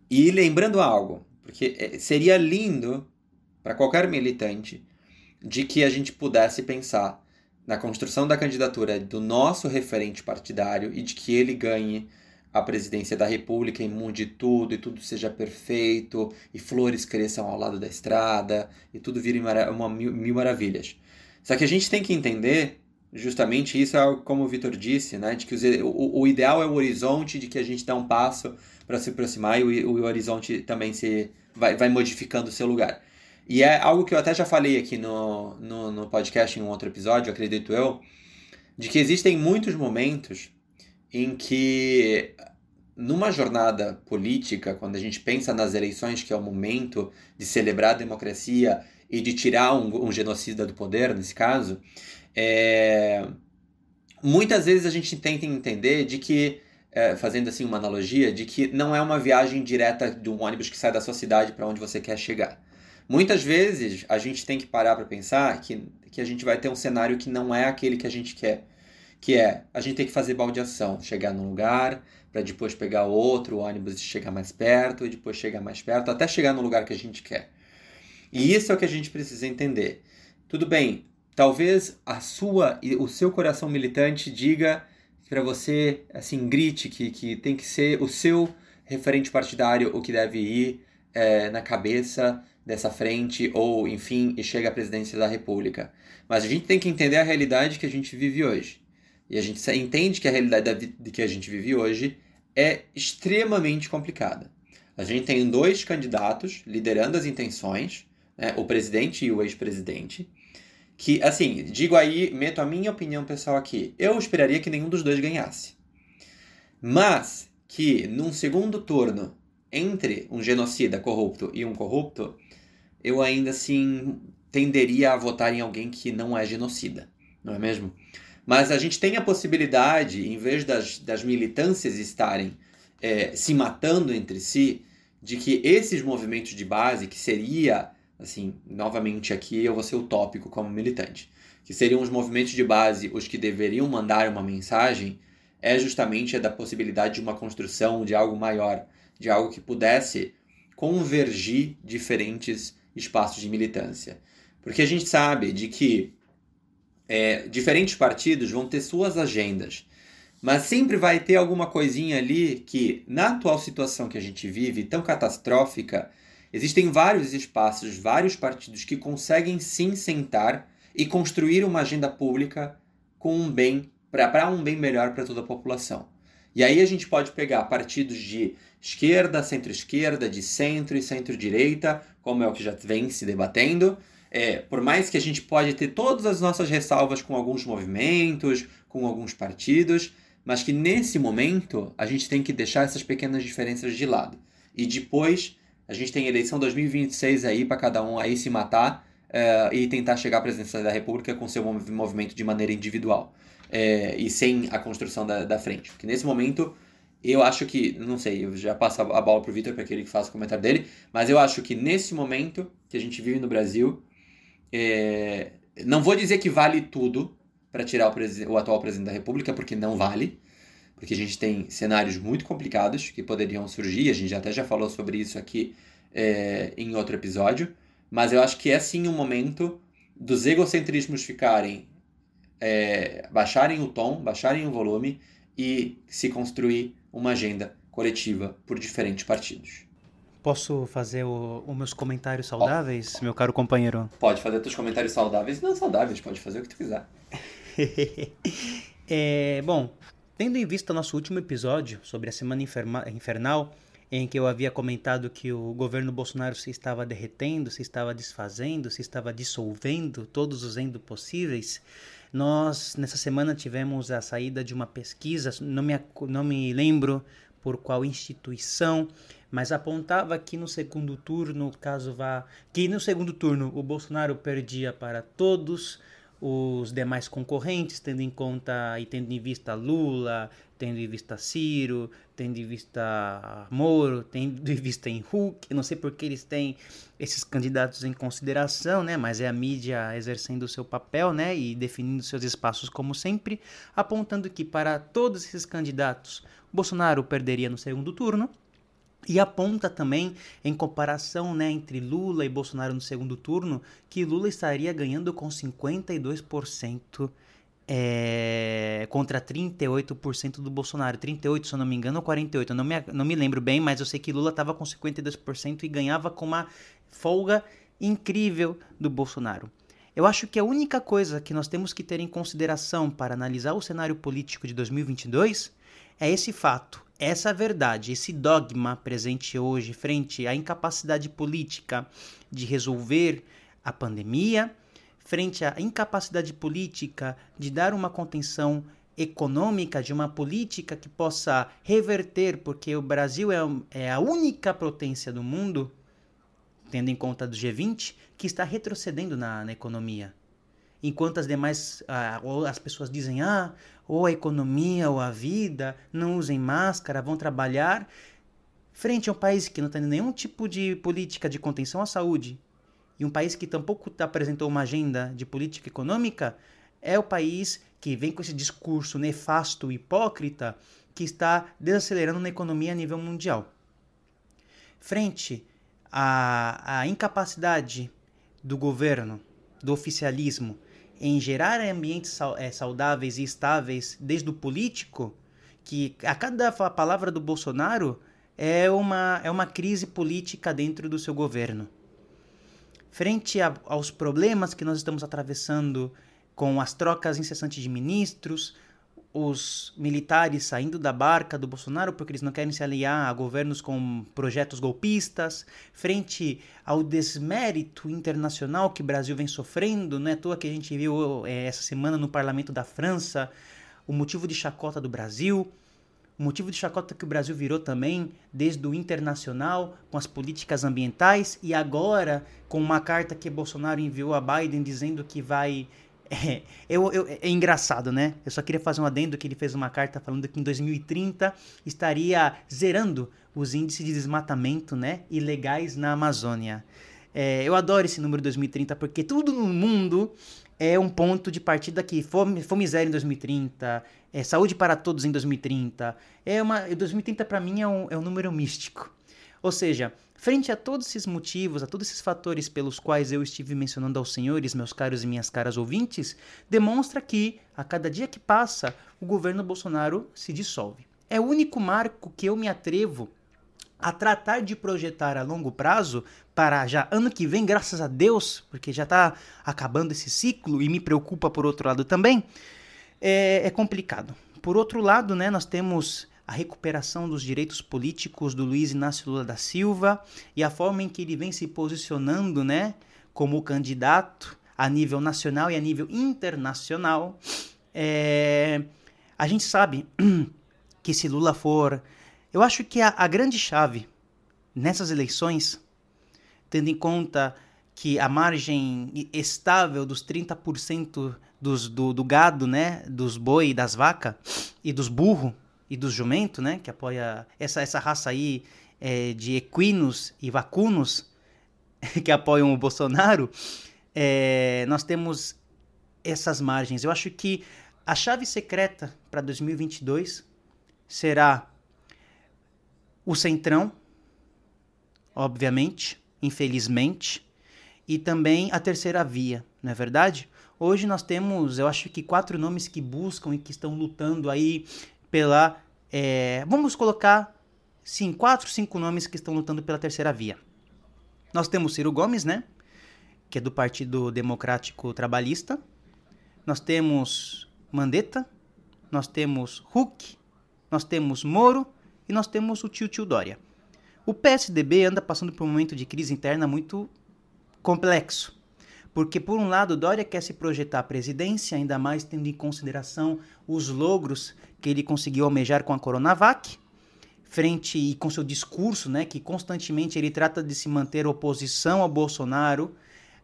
E lembrando algo, porque é, seria lindo para qualquer militante de que a gente pudesse pensar na construção da candidatura do nosso referente partidário e de que ele ganhe a presidência da República e mude tudo e tudo seja perfeito e flores cresçam ao lado da estrada e tudo vire uma mil, mil maravilhas. Só que a gente tem que entender justamente isso é como o Vitor disse, né, de que o, o, ideal é o horizonte de que a gente dá um passo para se aproximar e o, o horizonte também se vai, vai modificando o seu lugar. E é algo que eu até já falei aqui no, no, no podcast em um outro episódio, acredito eu, de que existem muitos momentos em que numa jornada política, quando a gente pensa nas eleições, que é o momento de celebrar a democracia e de tirar um, um genocida do poder, nesse caso, é... muitas vezes a gente tenta entender de que, é, fazendo assim uma analogia, de que não é uma viagem direta de um ônibus que sai da sua cidade para onde você quer chegar. Muitas vezes a gente tem que parar para pensar que, que a gente vai ter um cenário que não é aquele que a gente quer. Que é, a gente tem que fazer baldeação, chegar num lugar, para depois pegar outro ônibus e chegar mais perto, e depois chegar mais perto, até chegar no lugar que a gente quer. E isso é o que a gente precisa entender. Tudo bem, talvez a sua o seu coração militante diga para você, assim, grite que, que tem que ser o seu referente partidário o que deve ir é, na cabeça dessa frente ou, enfim, e chega à presidência da República. Mas a gente tem que entender a realidade que a gente vive hoje. E a gente entende que a realidade de que a gente vive hoje é extremamente complicada. A gente tem dois candidatos liderando as intenções, né, o presidente e o ex-presidente, que, assim, digo aí, meto a minha opinião pessoal aqui. Eu esperaria que nenhum dos dois ganhasse. Mas que num segundo turno, entre um genocida corrupto e um corrupto, eu ainda assim tenderia a votar em alguém que não é genocida, não é mesmo? Mas a gente tem a possibilidade, em vez das, das militâncias estarem é, se matando entre si, de que esses movimentos de base, que seria, assim, novamente aqui eu vou ser utópico como militante, que seriam os movimentos de base os que deveriam mandar uma mensagem, é justamente a da possibilidade de uma construção de algo maior, de algo que pudesse convergir diferentes espaços de militância. Porque a gente sabe de que é, diferentes partidos vão ter suas agendas, mas sempre vai ter alguma coisinha ali que, na atual situação que a gente vive, tão catastrófica, existem vários espaços, vários partidos que conseguem sim sentar e construir uma agenda pública com um bem, para um bem melhor para toda a população. E aí a gente pode pegar partidos de esquerda, centro-esquerda, de centro e centro-direita, como é o que já vem se debatendo. É, por mais que a gente pode ter todas as nossas ressalvas com alguns movimentos, com alguns partidos, mas que nesse momento a gente tem que deixar essas pequenas diferenças de lado. E depois a gente tem eleição 2026 aí para cada um aí se matar é, e tentar chegar à presidência da República com seu movimento de maneira individual é, e sem a construção da, da frente. Porque nesse momento, eu acho que, não sei, eu já passo a bola pro Vitor para que ele faça o comentário dele, mas eu acho que nesse momento que a gente vive no Brasil, é, não vou dizer que vale tudo para tirar o, o, atual presidente da República, porque não vale. porque a gente tem cenários muito complicados que poderiam surgir, a gente até já falou sobre isso aqui é, em outro episódio, mas eu acho que é sim um momento dos egocentrismos ficarem, é, baixarem o tom, baixarem o volume e se construir uma agenda coletiva por diferentes partidos. Posso fazer os meus comentários saudáveis, oh. meu caro companheiro? Pode fazer teus comentários saudáveis. Não saudáveis, pode fazer o que tu quiser. é, bom, tendo em vista nosso último episódio sobre a Semana Infernal, em que eu havia comentado que o governo Bolsonaro se estava derretendo, se estava desfazendo, se estava dissolvendo, todos os endo possíveis, nós nessa semana tivemos a saída de uma pesquisa, não me, não me lembro por qual instituição, mas apontava que no segundo turno, caso vá, que no segundo turno o Bolsonaro perdia para todos os demais concorrentes, tendo em conta e tendo em vista Lula, tendo em vista Ciro, tendo em vista Moro, tendo em vista em Hulk, não sei por que eles têm esses candidatos em consideração, né? Mas é a mídia exercendo o seu papel, né? E definindo seus espaços como sempre, apontando que para todos esses candidatos Bolsonaro perderia no segundo turno. E aponta também, em comparação né, entre Lula e Bolsonaro no segundo turno, que Lula estaria ganhando com 52% é, contra 38% do Bolsonaro. 38%, se eu não me engano, ou 48%. Eu não me, não me lembro bem, mas eu sei que Lula estava com 52% e ganhava com uma folga incrível do Bolsonaro. Eu acho que a única coisa que nós temos que ter em consideração para analisar o cenário político de 2022 é esse fato, essa verdade, esse dogma presente hoje frente à incapacidade política de resolver a pandemia, frente à incapacidade política de dar uma contenção econômica, de uma política que possa reverter, porque o Brasil é, é a única potência do mundo, tendo em conta do G20, que está retrocedendo na, na economia. Enquanto as demais ah, as pessoas dizem ah ou a economia ou a vida não usem máscara vão trabalhar frente a um país que não tem nenhum tipo de política de contenção à saúde e um país que tampouco apresentou uma agenda de política econômica é o país que vem com esse discurso nefasto hipócrita que está desacelerando na economia a nível mundial frente à, à incapacidade do governo do oficialismo em gerar ambientes eh, saudáveis e estáveis desde o político, que a cada palavra do Bolsonaro é uma, é uma crise política dentro do seu governo. Frente a, aos problemas que nós estamos atravessando com as trocas incessantes de ministros, os militares saindo da barca do Bolsonaro porque eles não querem se aliar a governos com projetos golpistas, frente ao desmérito internacional que o Brasil vem sofrendo, não é à toa que a gente viu é, essa semana no parlamento da França o motivo de chacota do Brasil, o motivo de chacota que o Brasil virou também desde o internacional com as políticas ambientais e agora com uma carta que Bolsonaro enviou a Biden dizendo que vai é, eu, eu, é engraçado, né? Eu só queria fazer um adendo que ele fez uma carta falando que em 2030 estaria zerando os índices de desmatamento né, ilegais na Amazônia. É, eu adoro esse número 2030 porque tudo no mundo é um ponto de partida aqui. Fome, fome zero em 2030, é, saúde para todos em 2030. É uma, 2030 para mim é um, é um número místico. Ou seja, Frente a todos esses motivos, a todos esses fatores pelos quais eu estive mencionando aos senhores, meus caros e minhas caras ouvintes, demonstra que, a cada dia que passa, o governo Bolsonaro se dissolve. É o único marco que eu me atrevo a tratar de projetar a longo prazo para já ano que vem, graças a Deus, porque já está acabando esse ciclo e me preocupa por outro lado também, é, é complicado. Por outro lado, né, nós temos a recuperação dos direitos políticos do Luiz Inácio Lula da Silva e a forma em que ele vem se posicionando, né, como candidato a nível nacional e a nível internacional. É, a gente sabe que se Lula for, eu acho que a, a grande chave nessas eleições, tendo em conta que a margem estável dos 30% dos, do, do gado, né, dos boi e das vacas e dos burros, e dos jumento, né, que apoia essa, essa raça aí é, de equinos e vacunos que apoiam o Bolsonaro, é, nós temos essas margens. Eu acho que a chave secreta para 2022 será o Centrão, obviamente, infelizmente, e também a terceira via, não é verdade? Hoje nós temos, eu acho que quatro nomes que buscam e que estão lutando aí pela. É, vamos colocar, sim, quatro, cinco nomes que estão lutando pela terceira via. Nós temos Ciro Gomes, né? Que é do Partido Democrático Trabalhista. Nós temos Mandetta. Nós temos Huck. Nós temos Moro. E nós temos o tio tio Dória. O PSDB anda passando por um momento de crise interna muito complexo. Porque, por um lado, Dória quer se projetar à presidência, ainda mais tendo em consideração os logros que ele conseguiu almejar com a Coronavac, frente e com seu discurso, né, que constantemente ele trata de se manter oposição ao Bolsonaro,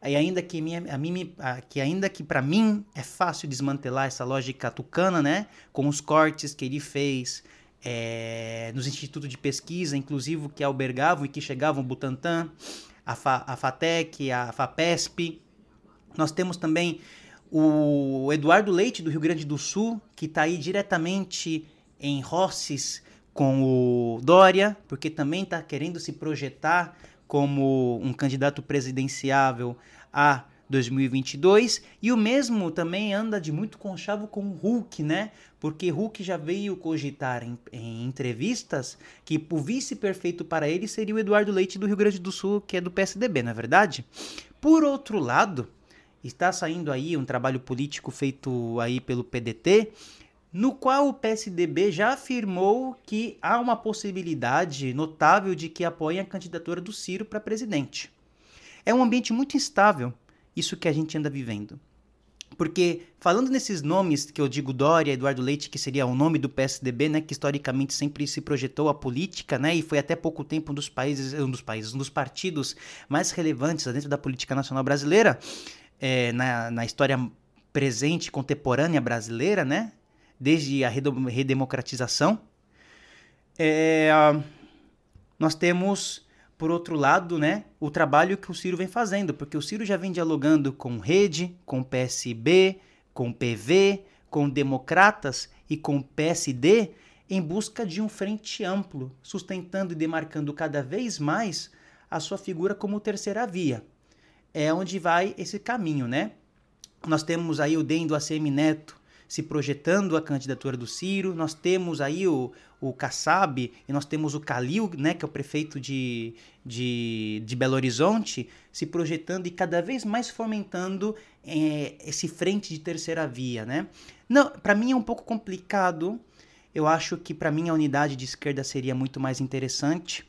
e ainda que minha, a mim, que ainda que para mim é fácil desmantelar essa lógica tucana, né, com os cortes que ele fez é, nos institutos de pesquisa, inclusive que albergavam e que chegavam Butantan, a, Fa, a FATEC, a FAPESP. Nós temos também o Eduardo Leite, do Rio Grande do Sul, que está aí diretamente em Rosses com o Dória, porque também está querendo se projetar como um candidato presidenciável a 2022. E o mesmo também anda de muito conchavo com o Hulk, né? Porque Hulk já veio cogitar em, em entrevistas que o vice perfeito para ele seria o Eduardo Leite do Rio Grande do Sul, que é do PSDB, não é verdade? Por outro lado, está saindo aí um trabalho político feito aí pelo PDT, no qual o PSDB já afirmou que há uma possibilidade notável de que apoiem a candidatura do Ciro para presidente. É um ambiente muito instável, isso que a gente anda vivendo. Porque, falando nesses nomes que eu digo Dória, Eduardo Leite, que seria o nome do PSDB, né, que historicamente sempre se projetou a política, né, e foi até pouco tempo um dos países, um dos países, um dos partidos mais relevantes dentro da política nacional brasileira, é, na, na história presente, contemporânea brasileira, né, desde a redemocratização. É, nós temos, por outro lado, né, o trabalho que o Ciro vem fazendo, porque o Ciro já vem dialogando com Rede, com PSB, com PV, com Democratas e com PSD em busca de um frente amplo, sustentando e demarcando cada vez mais a sua figura como terceira via. É onde vai esse caminho, né? Nós temos aí o DEM do ACM Neto se projetando a candidatura do Ciro. Nós temos aí o, o Kassab e nós temos o Calil, né, que é o prefeito de, de, de Belo Horizonte, se projetando e cada vez mais fomentando é, esse frente de terceira via, né? Não, para mim é um pouco complicado. Eu acho que para mim a unidade de esquerda seria muito mais interessante.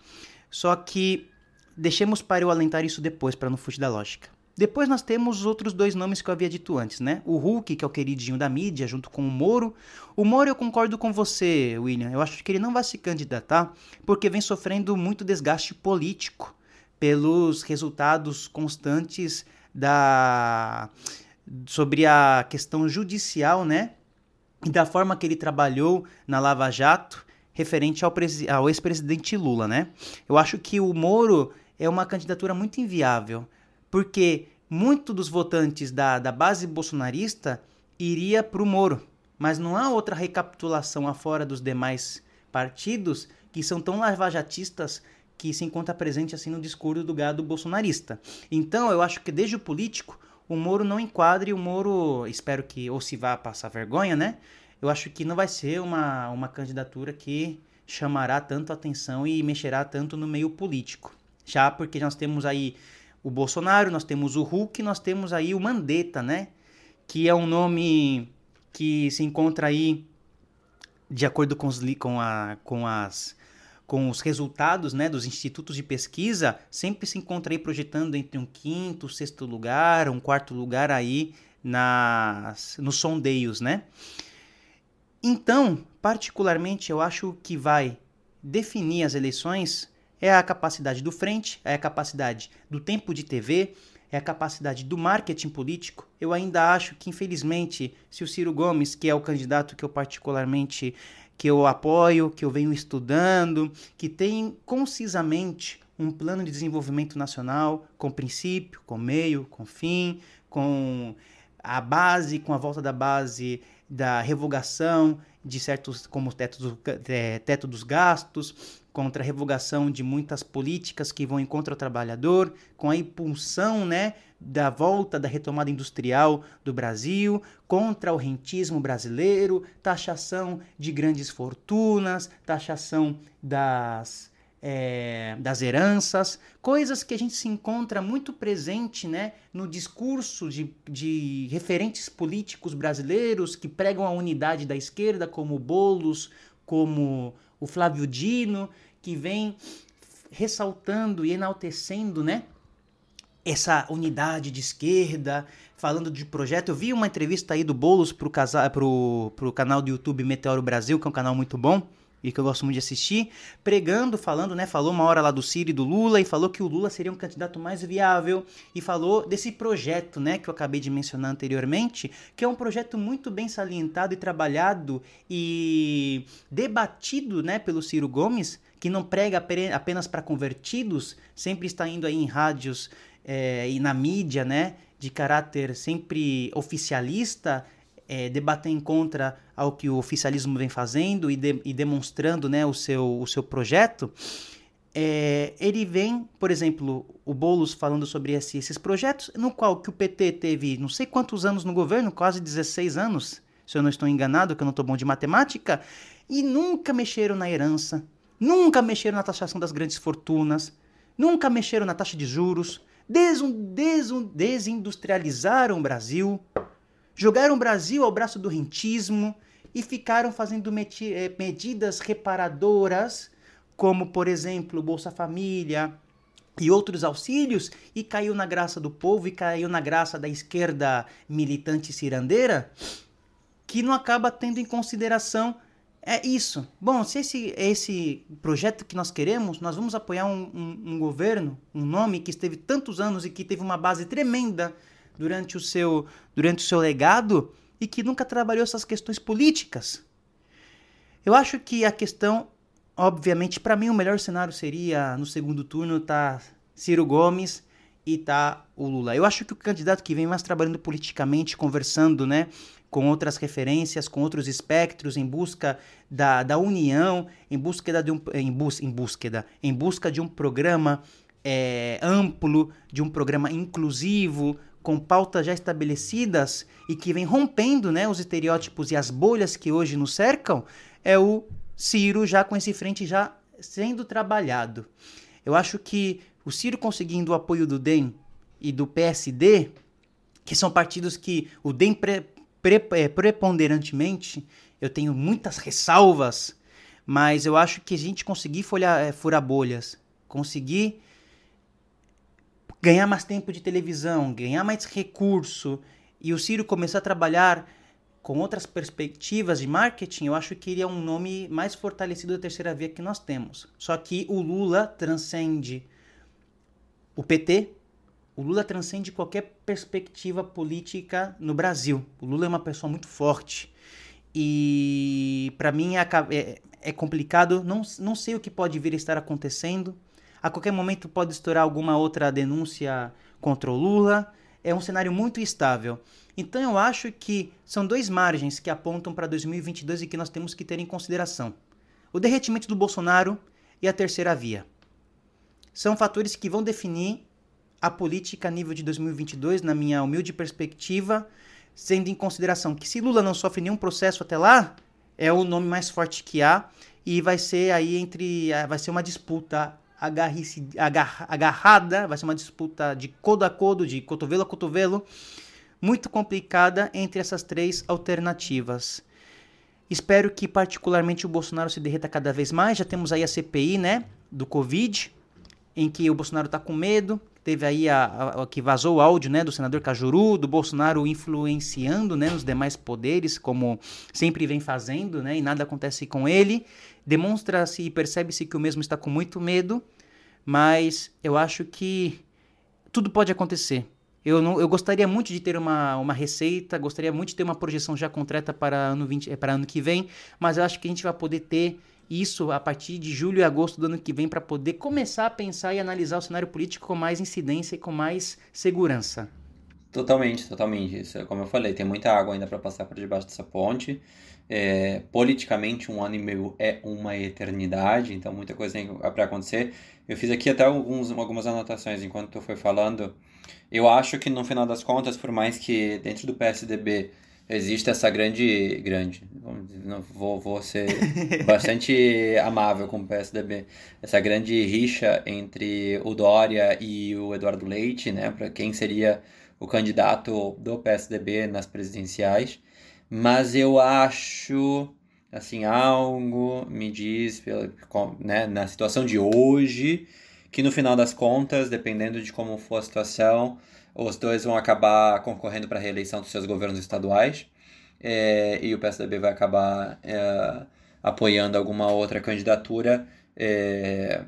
Só que deixemos para eu alentar isso depois, para não fugir da lógica. Depois nós temos os outros dois nomes que eu havia dito antes, né? O Hulk, que é o queridinho da mídia, junto com o Moro. O Moro eu concordo com você, William. Eu acho que ele não vai se candidatar porque vem sofrendo muito desgaste político pelos resultados constantes da sobre a questão judicial, né? E da forma que ele trabalhou na Lava Jato referente ao, ao ex-presidente Lula, né? Eu acho que o Moro é uma candidatura muito inviável porque muito dos votantes da, da base bolsonarista iria para o Moro, mas não há outra recapitulação afora dos demais partidos que são tão lavajatistas que se encontra presente assim no discurso do gado bolsonarista. Então, eu acho que desde o político, o Moro não enquadre, o Moro, espero que, ou se vá passar vergonha, né? Eu acho que não vai ser uma, uma candidatura que chamará tanto atenção e mexerá tanto no meio político. Já porque nós temos aí o Bolsonaro, nós temos o Hulk, nós temos aí o Mandetta, né? Que é um nome que se encontra aí de acordo com os, com a, com as, com os resultados né, dos institutos de pesquisa, sempre se encontra aí projetando entre um quinto, sexto lugar, um quarto lugar aí nas, nos sondeios, né? Então, particularmente, eu acho que vai definir as eleições é a capacidade do frente, é a capacidade do tempo de TV, é a capacidade do marketing político. Eu ainda acho que, infelizmente, se o Ciro Gomes, que é o candidato que eu particularmente que eu apoio, que eu venho estudando, que tem concisamente um plano de desenvolvimento nacional com princípio, com meio, com fim, com a base, com a volta da base da revogação de certos, como teto, do, é, teto dos gastos, contra a revogação de muitas políticas que vão em contra o trabalhador, com a impulsão né, da volta da retomada industrial do Brasil, contra o rentismo brasileiro, taxação de grandes fortunas, taxação das é, das heranças, coisas que a gente se encontra muito presente né, no discurso de, de referentes políticos brasileiros que pregam a unidade da esquerda, como Bolos, como o Flávio Dino, que vem ressaltando e enaltecendo né, essa unidade de esquerda, falando de projeto. Eu vi uma entrevista aí do Bolos para o canal do YouTube Meteoro Brasil, que é um canal muito bom e que eu gosto muito de assistir, pregando, falando, né? Falou uma hora lá do Ciro e do Lula e falou que o Lula seria um candidato mais viável e falou desse projeto, né? Que eu acabei de mencionar anteriormente, que é um projeto muito bem salientado e trabalhado e debatido, né? Pelo Ciro Gomes, que não prega apenas para convertidos, sempre está indo aí em rádios é, e na mídia, né? De caráter sempre oficialista, é, debater em contra ao que o oficialismo vem fazendo e, de, e demonstrando né, o, seu, o seu projeto, é, ele vem, por exemplo, o Boulos falando sobre esse, esses projetos, no qual que o PT teve não sei quantos anos no governo, quase 16 anos, se eu não estou enganado, que eu não estou bom de matemática, e nunca mexeram na herança, nunca mexeram na taxação das grandes fortunas, nunca mexeram na taxa de juros, des, des, desindustrializaram o Brasil, Jogaram o Brasil ao braço do rentismo e ficaram fazendo eh, medidas reparadoras, como, por exemplo, Bolsa Família e outros auxílios, e caiu na graça do povo e caiu na graça da esquerda militante cirandeira, que não acaba tendo em consideração é isso. Bom, se esse esse projeto que nós queremos, nós vamos apoiar um, um, um governo, um nome que esteve tantos anos e que teve uma base tremenda durante o seu, durante o seu legado e que nunca trabalhou essas questões políticas. Eu acho que a questão, obviamente, para mim o melhor cenário seria no segundo turno tá Ciro Gomes e tá o Lula. Eu acho que o candidato que vem mais trabalhando politicamente, conversando, né, com outras referências, com outros espectros, em busca da, da união, em busca de um em, bus, em busca em busca de um programa é, amplo, de um programa inclusivo, com pautas já estabelecidas e que vem rompendo né, os estereótipos e as bolhas que hoje nos cercam, é o Ciro já com esse frente já sendo trabalhado. Eu acho que o Ciro conseguindo o apoio do DEM e do PSD, que são partidos que o DEM pre, pre, é, preponderantemente, eu tenho muitas ressalvas, mas eu acho que a gente conseguir é, furar bolhas, conseguir ganhar mais tempo de televisão, ganhar mais recurso, e o Ciro começar a trabalhar com outras perspectivas de marketing, eu acho que ele é um nome mais fortalecido da terceira via que nós temos. Só que o Lula transcende o PT, o Lula transcende qualquer perspectiva política no Brasil. O Lula é uma pessoa muito forte. E para mim é, é, é complicado, não, não sei o que pode vir a estar acontecendo. A qualquer momento pode estourar alguma outra denúncia contra o Lula. É um cenário muito estável. Então eu acho que são dois margens que apontam para 2022 e que nós temos que ter em consideração: o derretimento do Bolsonaro e a terceira via. São fatores que vão definir a política a nível de 2022, na minha humilde perspectiva, sendo em consideração que se Lula não sofre nenhum processo até lá, é o nome mais forte que há e vai ser aí entre vai ser uma disputa agarrice, agar, agarrada, vai ser uma disputa de codo a codo, de cotovelo a cotovelo, muito complicada entre essas três alternativas. Espero que particularmente o Bolsonaro se derreta cada vez mais. Já temos aí a CPI, né, do Covid, em que o Bolsonaro está com medo. Teve aí a, a, a, que vazou o áudio, né, do senador Cajuru, do Bolsonaro influenciando, né, nos demais poderes, como sempre vem fazendo, né, e nada acontece com ele. Demonstra-se e percebe-se que o mesmo está com muito medo, mas eu acho que tudo pode acontecer. Eu, não, eu gostaria muito de ter uma, uma receita, gostaria muito de ter uma projeção já concreta para ano, 20, para ano que vem, mas eu acho que a gente vai poder ter isso a partir de julho e agosto do ano que vem para poder começar a pensar e analisar o cenário político com mais incidência e com mais segurança. Totalmente, totalmente. Isso, é como eu falei, tem muita água ainda para passar por debaixo dessa ponte. É, politicamente, um ano e meio é uma eternidade, então muita coisa tem para acontecer. Eu fiz aqui até alguns, algumas anotações enquanto tu foi falando. Eu acho que no final das contas, por mais que dentro do PSDB existe essa grande. grande vou, vou ser bastante amável com o PSDB. Essa grande rixa entre o Dória e o Eduardo Leite, né? Para quem seria o candidato do PSDB nas presidenciais. Mas eu acho. Assim, algo me diz, né, na situação de hoje, que no final das contas, dependendo de como for a situação, os dois vão acabar concorrendo para a reeleição dos seus governos estaduais é, e o PSDB vai acabar é, apoiando alguma outra candidatura, é,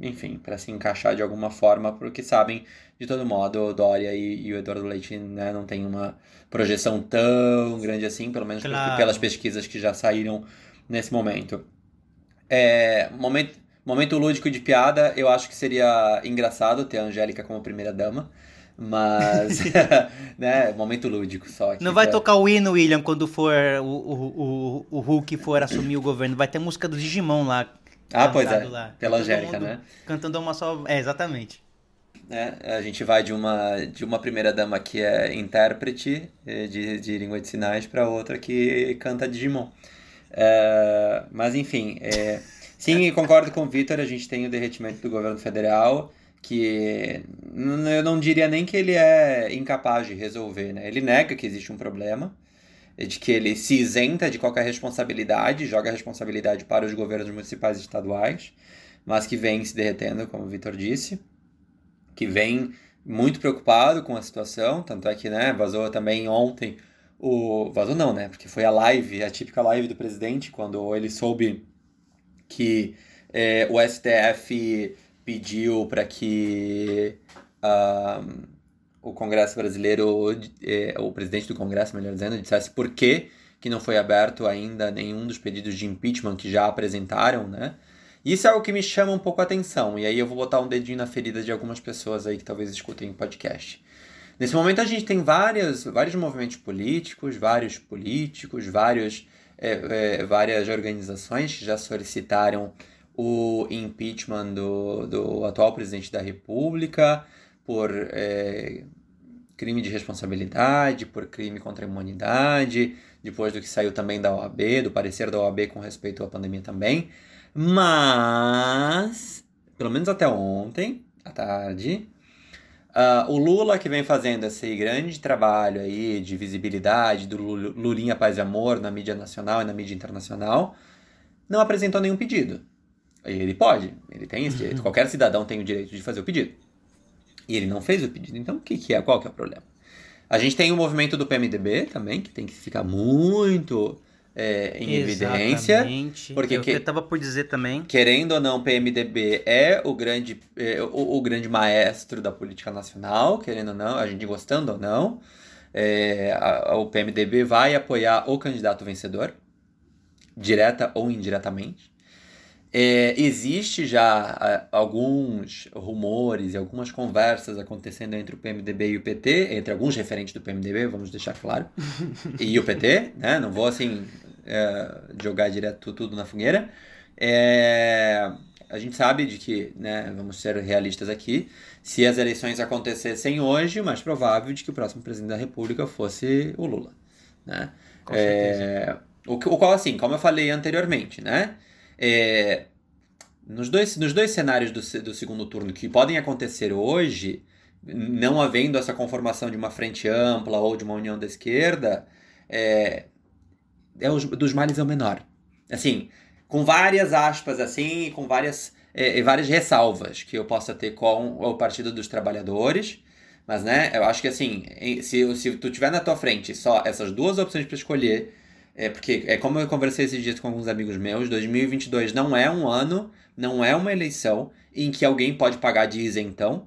enfim, para se encaixar de alguma forma, porque sabem, de todo modo, o Dória e, e o Eduardo Leite né, não tem uma projeção tão grande assim, pelo menos claro. pelas pesquisas que já saíram nesse momento. É, momento. Momento lúdico de piada, eu acho que seria engraçado ter a Angélica como primeira dama. Mas, né, momento lúdico só. Não vai pra... tocar o hino, William, quando for o, o, o, o Hulk for assumir o governo. Vai ter música do Digimon lá. Ah, pois é. Lá. Pela Angélica, né? Cantando uma só. É, exatamente. É, a gente vai de uma, de uma primeira dama que é intérprete eh, de, de língua de sinais para outra que canta Digimon. É, mas enfim, é, sim, concordo com o Vitor, a gente tem o derretimento do governo federal que eu não diria nem que ele é incapaz de resolver, né? Ele nega que existe um problema, de que ele se isenta de qualquer responsabilidade, joga a responsabilidade para os governos municipais e estaduais, mas que vem se derretendo, como o Vitor disse, que vem muito preocupado com a situação, tanto é que, né, vazou também ontem o vazou não, né? Porque foi a live, a típica live do presidente quando ele soube que é, o STF pediu para que uh, o Congresso brasileiro, eh, o presidente do Congresso, melhor dizendo, dissesse por que, que não foi aberto ainda nenhum dos pedidos de impeachment que já apresentaram, né? Isso é algo que me chama um pouco a atenção, e aí eu vou botar um dedinho na ferida de algumas pessoas aí que talvez escutem o podcast. Nesse momento a gente tem várias, vários movimentos políticos, vários políticos, vários, é, é, várias organizações que já solicitaram o impeachment do, do atual presidente da República por é, crime de responsabilidade, por crime contra a imunidade, depois do que saiu também da OAB, do parecer da OAB com respeito à pandemia também. Mas, pelo menos até ontem, à tarde, uh, o Lula que vem fazendo esse grande trabalho aí de visibilidade do Lulinha Paz e Amor na mídia nacional e na mídia internacional, não apresentou nenhum pedido. Ele pode, ele tem esse direito. Uhum. Qualquer cidadão tem o direito de fazer o pedido. E ele não fez o pedido. Então, o que, que é? Qual que é o problema? A gente tem o movimento do PMDB também, que tem que ficar muito é, em Exatamente. evidência. Porque eu que, estava por dizer também. Querendo ou não, PMDB é o grande, é, o, o, grande maestro da política nacional, querendo ou não, a gente gostando ou não. É, a, o PMDB vai apoiar o candidato vencedor, direta ou indiretamente. É, existe já alguns rumores e algumas conversas acontecendo entre o PMDB e o PT, entre alguns referentes do PMDB, vamos deixar claro, e o PT, né? Não vou assim é, jogar direto tudo na fogueira. É, a gente sabe de que, né, vamos ser realistas aqui, se as eleições acontecessem hoje, o mais provável de que o próximo presidente da República fosse o Lula, né? Com é, o, o qual, assim, como eu falei anteriormente, né? É, nos, dois, nos dois cenários do, do segundo turno que podem acontecer hoje, não havendo essa conformação de uma frente ampla ou de uma união da esquerda, é, é os, dos males é o menor. Assim, com várias aspas assim, com várias, é, várias ressalvas que eu possa ter com o Partido dos Trabalhadores, mas né, eu acho que assim, se, se tu tiver na tua frente só essas duas opções para escolher, é porque, é como eu conversei esses dias com alguns amigos meus, 2022 não é um ano, não é uma eleição em que alguém pode pagar de isentão.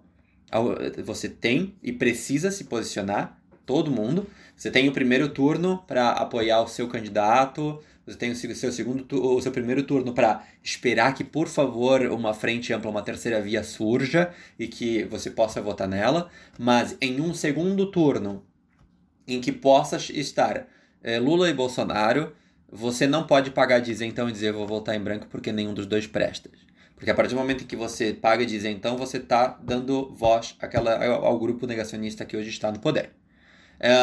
Você tem e precisa se posicionar, todo mundo. Você tem o primeiro turno para apoiar o seu candidato, você tem o seu segundo o seu primeiro turno para esperar que, por favor, uma frente ampla, uma terceira via surja e que você possa votar nela, mas em um segundo turno em que possa estar é, Lula e Bolsonaro, você não pode pagar de isentão e dizer vou votar em branco porque nenhum dos dois presta. Porque a partir do momento em que você paga de isentão, você está dando voz àquela, ao grupo negacionista que hoje está no poder. É,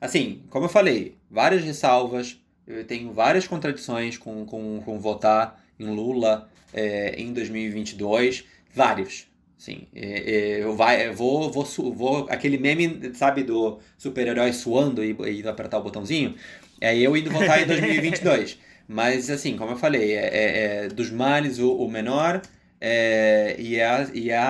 assim, como eu falei, várias ressalvas, eu tenho várias contradições com, com, com votar em Lula é, em 2022, vários. Sim, é, é, eu, vai, eu vou, vou, vou. Aquele meme, sabe, do super-herói suando e, e apertar o botãozinho. É eu indo votar em 2022. Mas, assim, como eu falei, é, é, é dos males o, o menor. É, e é, a, e a,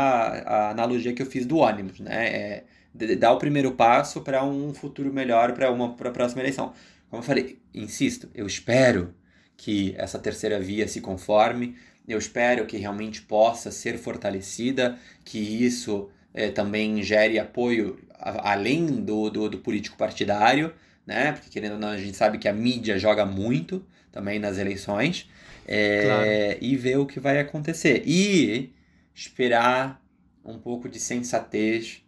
a analogia que eu fiz do ônibus, né? É, dar o primeiro passo para um futuro melhor para uma pra próxima eleição. Como eu falei, insisto, eu espero que essa terceira via se conforme, eu espero que realmente possa ser fortalecida, que isso é, também gere apoio a, além do, do, do, político partidário, né? Porque querendo ou não, a gente sabe que a mídia joga muito também nas eleições. É, claro. E ver o que vai acontecer. E esperar um pouco de sensatez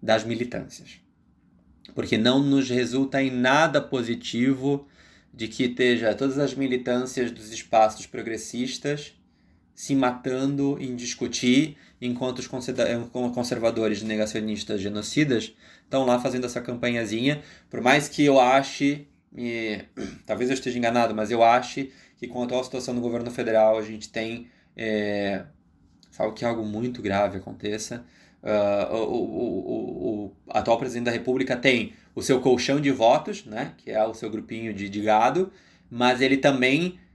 das militâncias porque não nos resulta em nada positivo de que esteja todas as militâncias dos espaços progressistas se matando em discutir, enquanto os conservadores negacionistas genocidas estão lá fazendo essa campanhazinha. Por mais que eu ache, e, talvez eu esteja enganado, mas eu ache que com a atual situação do governo federal a gente tem, é, salvo que algo muito grave aconteça, Uh, o, o, o, atual presidente da República tem o seu colchão de votos, né, que é o seu grupinho de, de gado, mas ele também, eh,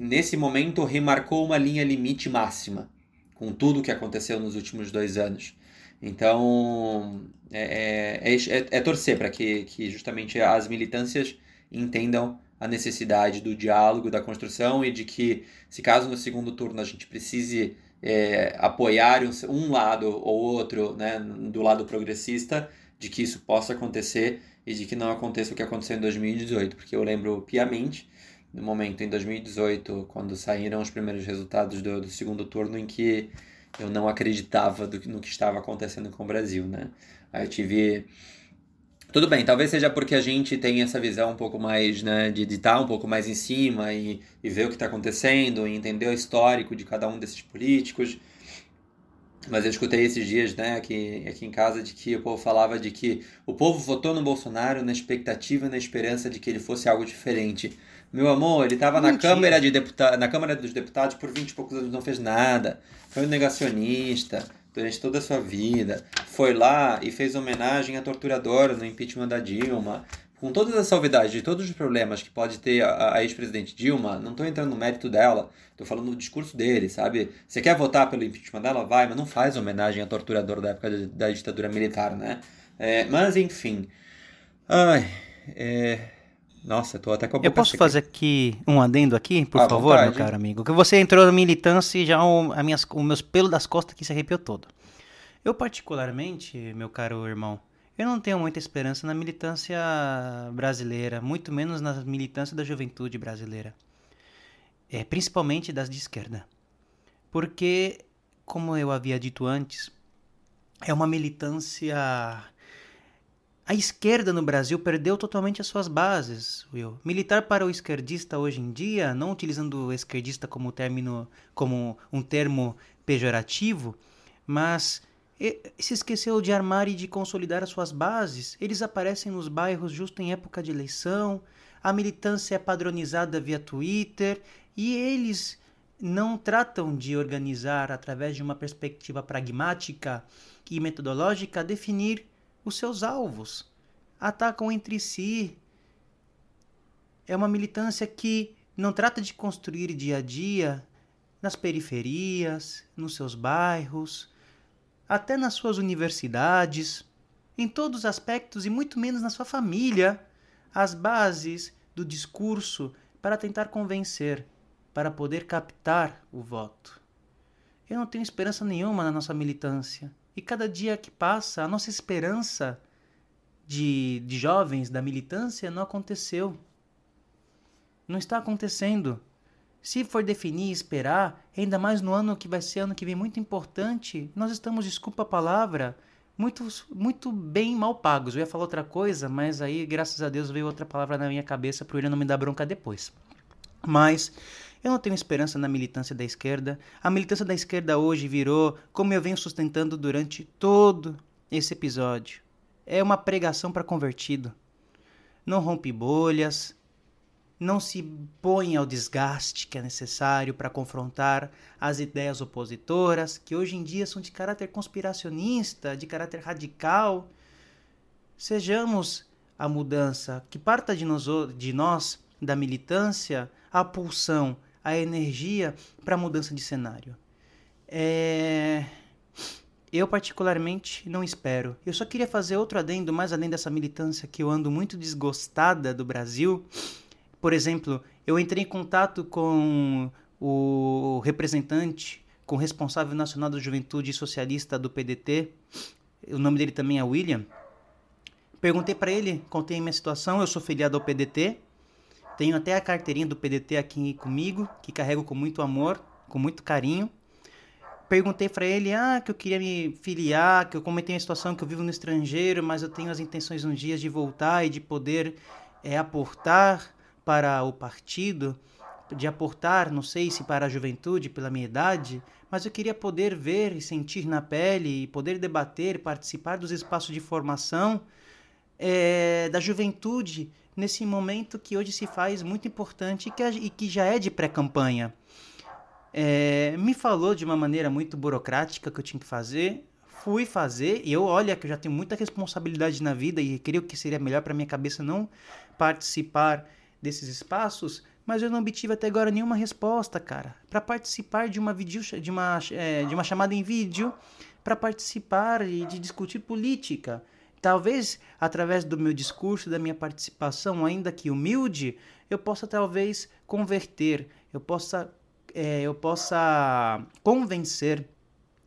nesse momento, remarcou uma linha limite máxima com tudo o que aconteceu nos últimos dois anos. Então, é, é, é, é torcer para que, que justamente as militâncias entendam a necessidade do diálogo, da construção e de que, se caso no segundo turno a gente precise é, apoiar um lado ou outro, né, do lado progressista, de que isso possa acontecer e de que não aconteça o que aconteceu em 2018, porque eu lembro piamente do momento em 2018, quando saíram os primeiros resultados do, do segundo turno, em que eu não acreditava do, no que estava acontecendo com o Brasil, né? Aí eu tive tudo bem, talvez seja porque a gente tem essa visão um pouco mais, né, de estar um pouco mais em cima e, e ver o que está acontecendo, e entender o histórico de cada um desses políticos. Mas eu escutei esses dias, né, aqui, aqui em casa, de que o povo falava de que o povo votou no Bolsonaro na expectativa e na esperança de que ele fosse algo diferente. Meu amor, ele estava na Câmara, de Deputa na Câmara dos Deputados por 20 e poucos anos, não fez nada. Foi um negacionista durante toda a sua vida, foi lá e fez homenagem à torturadora no impeachment da Dilma. Com todas as salvidades de todos os problemas que pode ter a, a ex-presidente Dilma, não estou entrando no mérito dela, estou falando do discurso dele, sabe? Você quer votar pelo impeachment dela? Vai, mas não faz homenagem à torturadora da época da, da ditadura militar, né? É, mas enfim. Ai. É, nossa, tô até com a boca Eu posso fazer aqui um adendo aqui, por favor, vontade. meu caro amigo? Que você entrou na militância e já o, a minhas, os meus pelos das costas aqui se arrepiou todo. Eu particularmente, meu caro irmão, eu não tenho muita esperança na militância brasileira, muito menos na militância da juventude brasileira. É, principalmente das de esquerda. Porque, como eu havia dito antes, é uma militância a esquerda no Brasil perdeu totalmente as suas bases, Will. Militar para o esquerdista hoje em dia, não utilizando o esquerdista como término, como um termo pejorativo, mas se esqueceu de armar e de consolidar as suas bases. Eles aparecem nos bairros justo em época de eleição. A militância é padronizada via Twitter e eles não tratam de organizar através de uma perspectiva pragmática e metodológica definir os seus alvos, atacam entre si. É uma militância que não trata de construir dia a dia nas periferias, nos seus bairros, até nas suas universidades, em todos os aspectos e muito menos na sua família, as bases do discurso para tentar convencer, para poder captar o voto. Eu não tenho esperança nenhuma na nossa militância. E cada dia que passa, a nossa esperança de, de jovens da militância não aconteceu. Não está acontecendo. Se for definir e esperar, ainda mais no ano que vai ser ano que vem muito importante, nós estamos, desculpa a palavra, muito, muito bem mal pagos. Eu ia falar outra coisa, mas aí, graças a Deus, veio outra palavra na minha cabeça para ele não me dar bronca depois. Mas eu não tenho esperança na militância da esquerda. A militância da esquerda hoje virou, como eu venho sustentando durante todo esse episódio, é uma pregação para convertido. Não rompe bolhas, não se põe ao desgaste que é necessário para confrontar as ideias opositoras, que hoje em dia são de caráter conspiracionista, de caráter radical. Sejamos a mudança que parta de nós, de nós da militância, a pulsão, a energia para a mudança de cenário. É... Eu, particularmente, não espero. Eu só queria fazer outro adendo, mais além dessa militância que eu ando muito desgostada do Brasil por exemplo, eu entrei em contato com o representante, com o responsável nacional da juventude socialista do PDT, o nome dele também é William. Perguntei para ele, contei a minha situação, eu sou filiado ao PDT, tenho até a carteirinha do PDT aqui comigo, que carrego com muito amor, com muito carinho. Perguntei para ele, ah, que eu queria me filiar, que eu comentei a situação que eu vivo no estrangeiro, mas eu tenho as intenções um dia de voltar e de poder é, aportar para o partido, de aportar, não sei se para a juventude, pela minha idade, mas eu queria poder ver e sentir na pele, e poder debater, participar dos espaços de formação é, da juventude nesse momento que hoje se faz muito importante e que, e que já é de pré-campanha. É, me falou de uma maneira muito burocrática que eu tinha que fazer, fui fazer, e eu, olha, que eu já tenho muita responsabilidade na vida e creio que seria melhor para minha cabeça não participar desses espaços, mas eu não obtive até agora nenhuma resposta, cara, para participar de uma, vídeo, de, uma, é, de uma chamada em vídeo, para participar e de discutir política. Talvez através do meu discurso, da minha participação, ainda que humilde, eu possa talvez converter, eu possa, é, eu possa convencer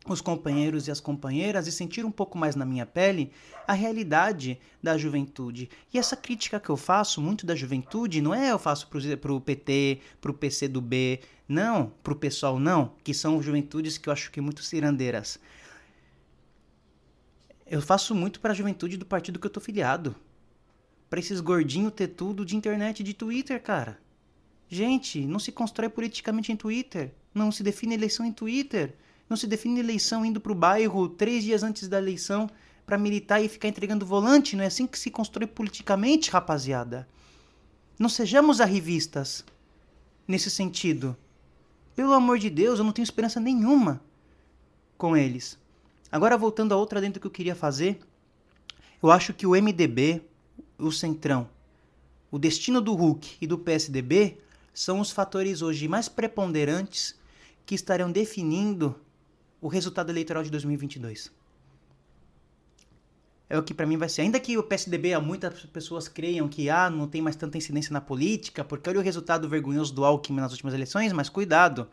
os companheiros e as companheiras e sentir um pouco mais na minha pele a realidade da juventude. E essa crítica que eu faço muito da juventude não é eu faço para o PT, para o PC do B, não, para o pessoal não, que são juventudes que eu acho que muito cirandeiras. Eu faço muito para a juventude do partido que eu tô filiado. Para esses gordinhos ter tudo de internet e de Twitter, cara. Gente, não se constrói politicamente em Twitter. Não se define eleição em Twitter. Não se define eleição indo para o bairro três dias antes da eleição para militar e ficar entregando volante. Não é assim que se constrói politicamente, rapaziada. Não sejamos arrivistas nesse sentido. Pelo amor de Deus, eu não tenho esperança nenhuma com eles. Agora, voltando a outra dentro que eu queria fazer, eu acho que o MDB, o Centrão, o destino do Hulk e do PSDB são os fatores hoje mais preponderantes que estarão definindo o resultado eleitoral de 2022. É o que para mim vai ser. Ainda que o PSDB, muitas pessoas creiam que ah, não tem mais tanta incidência na política, porque olha o resultado vergonhoso do Alckmin nas últimas eleições, mas cuidado.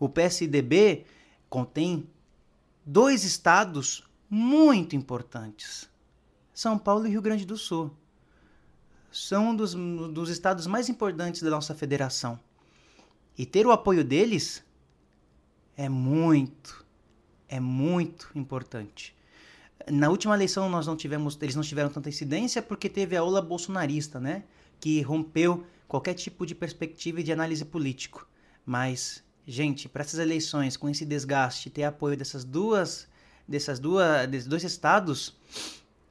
O PSDB contém dois estados muito importantes: São Paulo e Rio Grande do Sul. São um dos, dos estados mais importantes da nossa federação. E ter o apoio deles é muito, é muito importante. Na última eleição nós não tivemos, eles não tiveram tanta incidência porque teve a ola bolsonarista, né, que rompeu qualquer tipo de perspectiva e de análise político. Mas, gente, para essas eleições com esse desgaste, ter apoio dessas duas, dessas duas, desses dois estados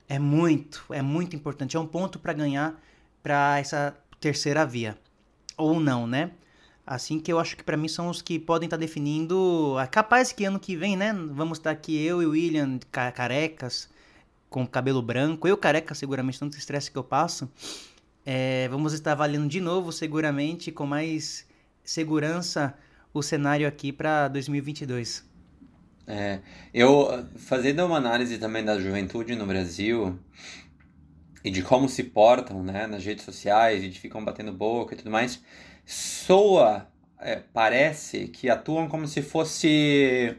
é muito, é muito importante. É um ponto para ganhar para essa terceira via ou não, né? Assim que eu acho que para mim são os que podem estar tá definindo. É capaz que ano que vem, né? Vamos estar aqui eu e o William carecas, com cabelo branco. Eu careca, seguramente, tanto estresse que eu passo. É, vamos estar avaliando de novo, seguramente, com mais segurança, o cenário aqui para 2022. É, eu, fazendo uma análise também da juventude no Brasil e de como se portam né, nas redes sociais e de ficam batendo boca e tudo mais soa, é, parece que atuam como se fosse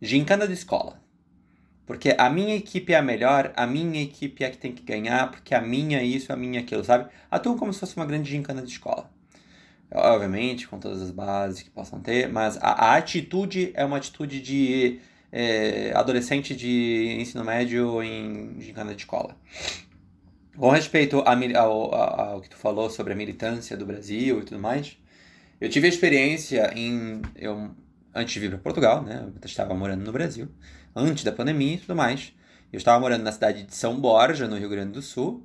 gincana de escola. Porque a minha equipe é a melhor, a minha equipe é que tem que ganhar, porque a minha é isso, a minha é aquilo, sabe? Atuam como se fosse uma grande gincana de escola. Obviamente, com todas as bases que possam ter, mas a, a atitude é uma atitude de é, adolescente de ensino médio em gincana de escola. Com respeito a, ao, ao, que tu falou sobre a militância do Brasil e tudo mais, eu tive a experiência em. Eu, antes de vir para Portugal, né? Eu estava morando no Brasil, antes da pandemia e tudo mais. Eu estava morando na cidade de São Borja, no Rio Grande do Sul,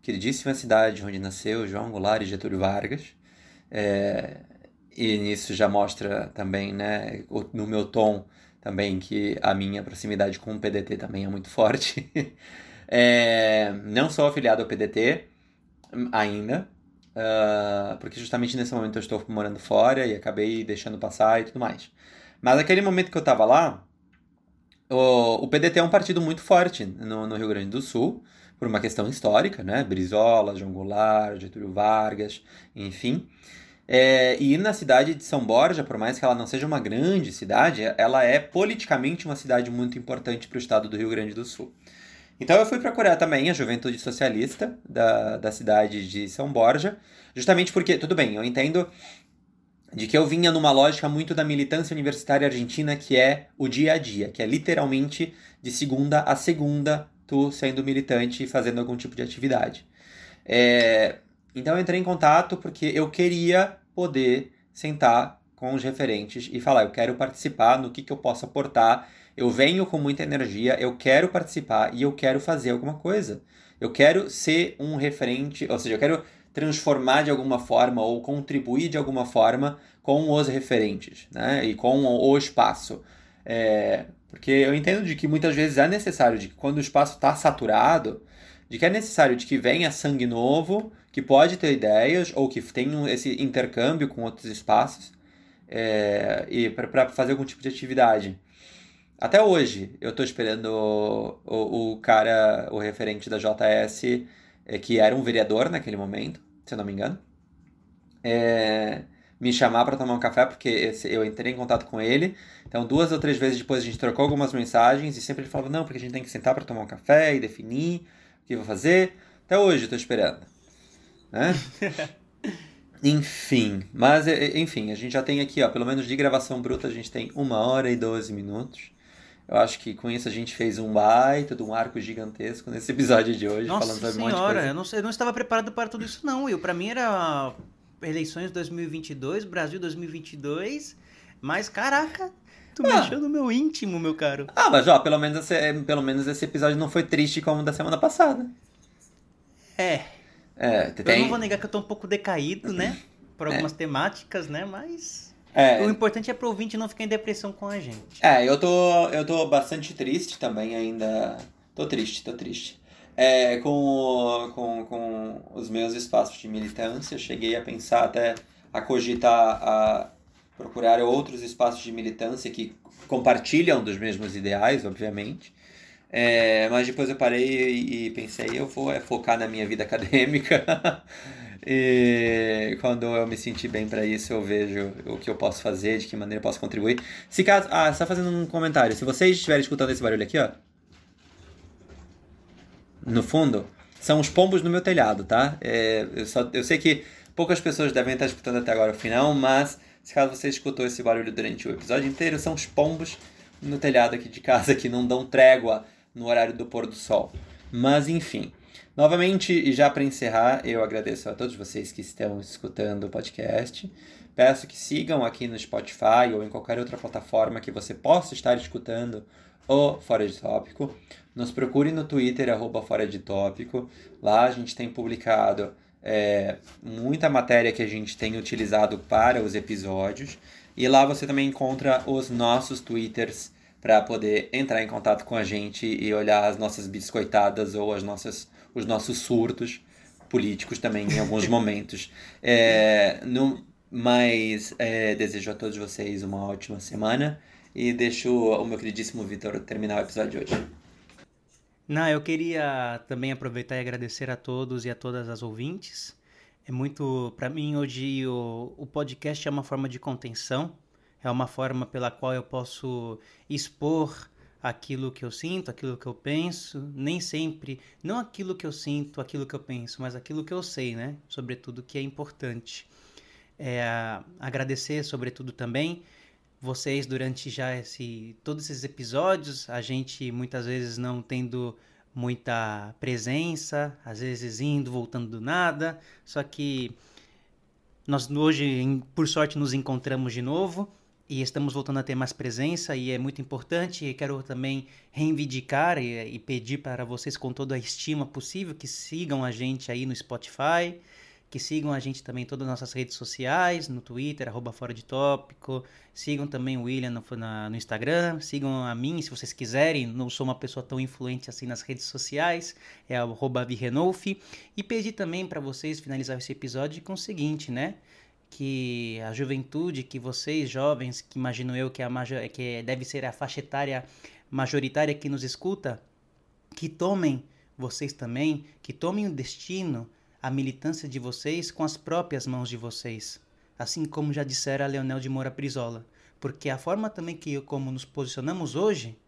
queridíssima cidade onde nasceu João Goulart e Getúlio Vargas. É, e nisso já mostra também, né, no meu tom também, que a minha proximidade com o PDT também é muito forte. é, não sou afiliado ao PDT ainda, uh, porque justamente nesse momento eu estou morando fora e acabei deixando passar e tudo mais. Mas naquele momento que eu estava lá, o, o PDT é um partido muito forte no, no Rio Grande do Sul, por uma questão histórica, né? Brizola, João Goulart, Getúlio Vargas, enfim. É, e na cidade de São Borja, por mais que ela não seja uma grande cidade, ela é politicamente uma cidade muito importante para o estado do Rio Grande do Sul. Então eu fui procurar também a juventude socialista da, da cidade de São Borja, justamente porque, tudo bem, eu entendo de que eu vinha numa lógica muito da militância universitária argentina, que é o dia a dia, que é literalmente de segunda a segunda tu sendo militante e fazendo algum tipo de atividade. É, então eu entrei em contato porque eu queria poder sentar com os referentes e falar, eu quero participar no que, que eu posso aportar, eu venho com muita energia, eu quero participar e eu quero fazer alguma coisa. Eu quero ser um referente, ou seja, eu quero transformar de alguma forma ou contribuir de alguma forma com os referentes, né? E com o espaço. É, porque eu entendo de que muitas vezes é necessário, de que quando o espaço está saturado, de que é necessário de que venha sangue novo, que pode ter ideias ou que tenha esse intercâmbio com outros espaços é, e para fazer algum tipo de atividade. Até hoje, eu estou esperando o, o, o, cara, o referente da JS, é, que era um vereador naquele momento, se eu não me engano, é, me chamar para tomar um café, porque esse, eu entrei em contato com ele. Então, duas ou três vezes depois a gente trocou algumas mensagens e sempre ele falava: não, porque a gente tem que sentar para tomar um café e definir o que vou fazer. Até hoje tô esperando. Né? enfim, mas enfim, a gente já tem aqui, ó, pelo menos de gravação bruta, a gente tem uma hora e 12 minutos. Eu acho que com isso a gente fez um baita de um arco gigantesco nesse episódio de hoje, Nossa falando sobre senhora, um monte de coisa. Eu não, eu não estava preparado para tudo isso não, Will. Para mim era eleições 2022, Brasil 2022, mas caraca, Tu ah. mexeu no meu íntimo, meu caro. Ah, mas ó, pelo menos, esse, pelo menos esse episódio não foi triste como o da semana passada. É. É, tem... Eu não vou negar que eu tô um pouco decaído, né? Por é. algumas é. temáticas, né? Mas. É. O importante é pro ouvinte não ficar em depressão com a gente. É, eu tô, eu tô bastante triste também ainda. Tô triste, tô triste. É, com, com, com os meus espaços de militância, cheguei a pensar até a cogitar a procurar outros espaços de militância que compartilham dos mesmos ideais, obviamente. É, mas depois eu parei e, pensei, eu vou é, focar na minha vida acadêmica. e quando eu me sentir bem para isso, eu vejo o que eu posso fazer, de que maneira eu posso contribuir. Se caso, ah, está fazendo um comentário. Se vocês estiverem escutando esse barulho aqui, ó, no fundo, são os pombos no meu telhado, tá? É, eu, só, eu sei que poucas pessoas devem estar escutando até agora o final, mas se caso você escutou esse barulho durante o episódio inteiro, são os pombos no telhado aqui de casa que não dão trégua no horário do pôr do sol. Mas enfim, novamente e já para encerrar, eu agradeço a todos vocês que estão escutando o podcast. Peço que sigam aqui no Spotify ou em qualquer outra plataforma que você possa estar escutando o Fora de Tópico. Nos procure no Twitter, arroba Fora de Tópico. Lá a gente tem publicado é, muita matéria que a gente tem utilizado para os episódios. E lá você também encontra os nossos twitters para poder entrar em contato com a gente e olhar as nossas biscoitadas ou as nossas, os nossos surtos políticos também em alguns momentos. É, no, mas é, desejo a todos vocês uma ótima semana e deixo o meu queridíssimo Vitor terminar o episódio de hoje. Não, eu queria também aproveitar e agradecer a todos e a todas as ouvintes. É muito, para mim hoje o, o podcast é uma forma de contenção, é uma forma pela qual eu posso expor aquilo que eu sinto, aquilo que eu penso, nem sempre, não aquilo que eu sinto, aquilo que eu penso, mas aquilo que eu sei, né? Sobretudo que é importante. É, agradecer, sobretudo também, vocês durante já esse, todos esses episódios, a gente muitas vezes não tendo muita presença, às vezes indo, voltando do nada, só que nós hoje, por sorte, nos encontramos de novo e estamos voltando a ter mais presença e é muito importante. E quero também reivindicar e, e, pedir para vocês, com toda a estima possível, que sigam a gente aí no Spotify, que sigam a gente também em todas as nossas redes sociais, no Twitter, arroba Fora de Tópico, sigam também o William no, na, no Instagram, sigam a mim se vocês quiserem, não sou uma pessoa tão influente assim nas redes sociais, é arroba Virrenolf, e pedir também para vocês finalizar esse episódio com o seguinte, né? Que a juventude, que vocês jovens, que imagino eu que, a major, que deve ser a faixa etária majoritária que nos escuta, que tomem vocês também, que tomem o destino a militância de vocês com as próprias mãos de vocês, assim como já dissera Leonel de Moura Brizola, porque a forma também que como nos posicionamos hoje,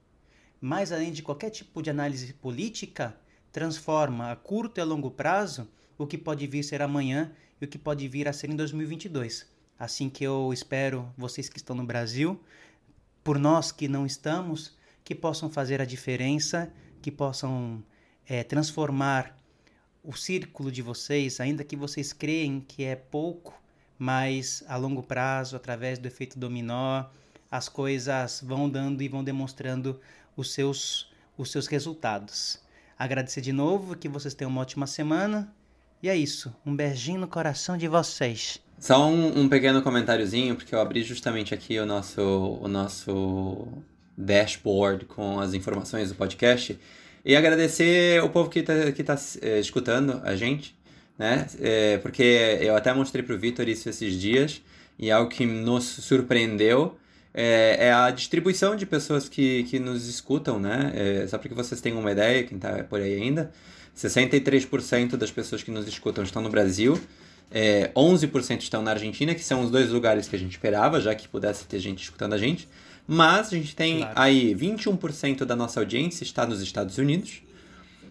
mais além de qualquer tipo de análise política, transforma a curto e a longo prazo o que pode vir ser amanhã e o que pode vir a ser em 2022. Assim que eu espero vocês que estão no Brasil, por nós que não estamos, que possam fazer a diferença, que possam é, transformar o círculo de vocês, ainda que vocês creem que é pouco, mas a longo prazo, através do efeito dominó, as coisas vão dando e vão demonstrando os seus, os seus resultados. Agradecer de novo, que vocês tenham uma ótima semana. E é isso. Um beijinho no coração de vocês. Só um, um pequeno comentáriozinho, porque eu abri justamente aqui o nosso, o nosso dashboard com as informações do podcast. E agradecer o povo que está que tá, é, escutando a gente, né? É, porque eu até mostrei para o Vitor isso esses dias, e algo que nos surpreendeu é, é, a distribuição de pessoas que, que nos escutam, né? É, só para que vocês tenham uma ideia, quem está por aí ainda, 63% das pessoas que nos escutam estão no Brasil, é, 11% estão na Argentina, que são os dois lugares que a gente esperava, já que pudesse ter gente escutando a gente. Mas a gente tem claro. aí 21% da nossa audiência está nos Estados Unidos.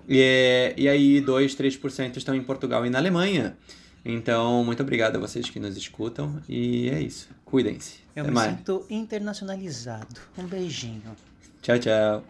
E, e aí 2, 3% estão em Portugal e na Alemanha. Então, muito obrigado a vocês que nos escutam. E é isso. Cuidem-se. Eu Até me mais. sinto internacionalizado. Um beijinho. Tchau, tchau.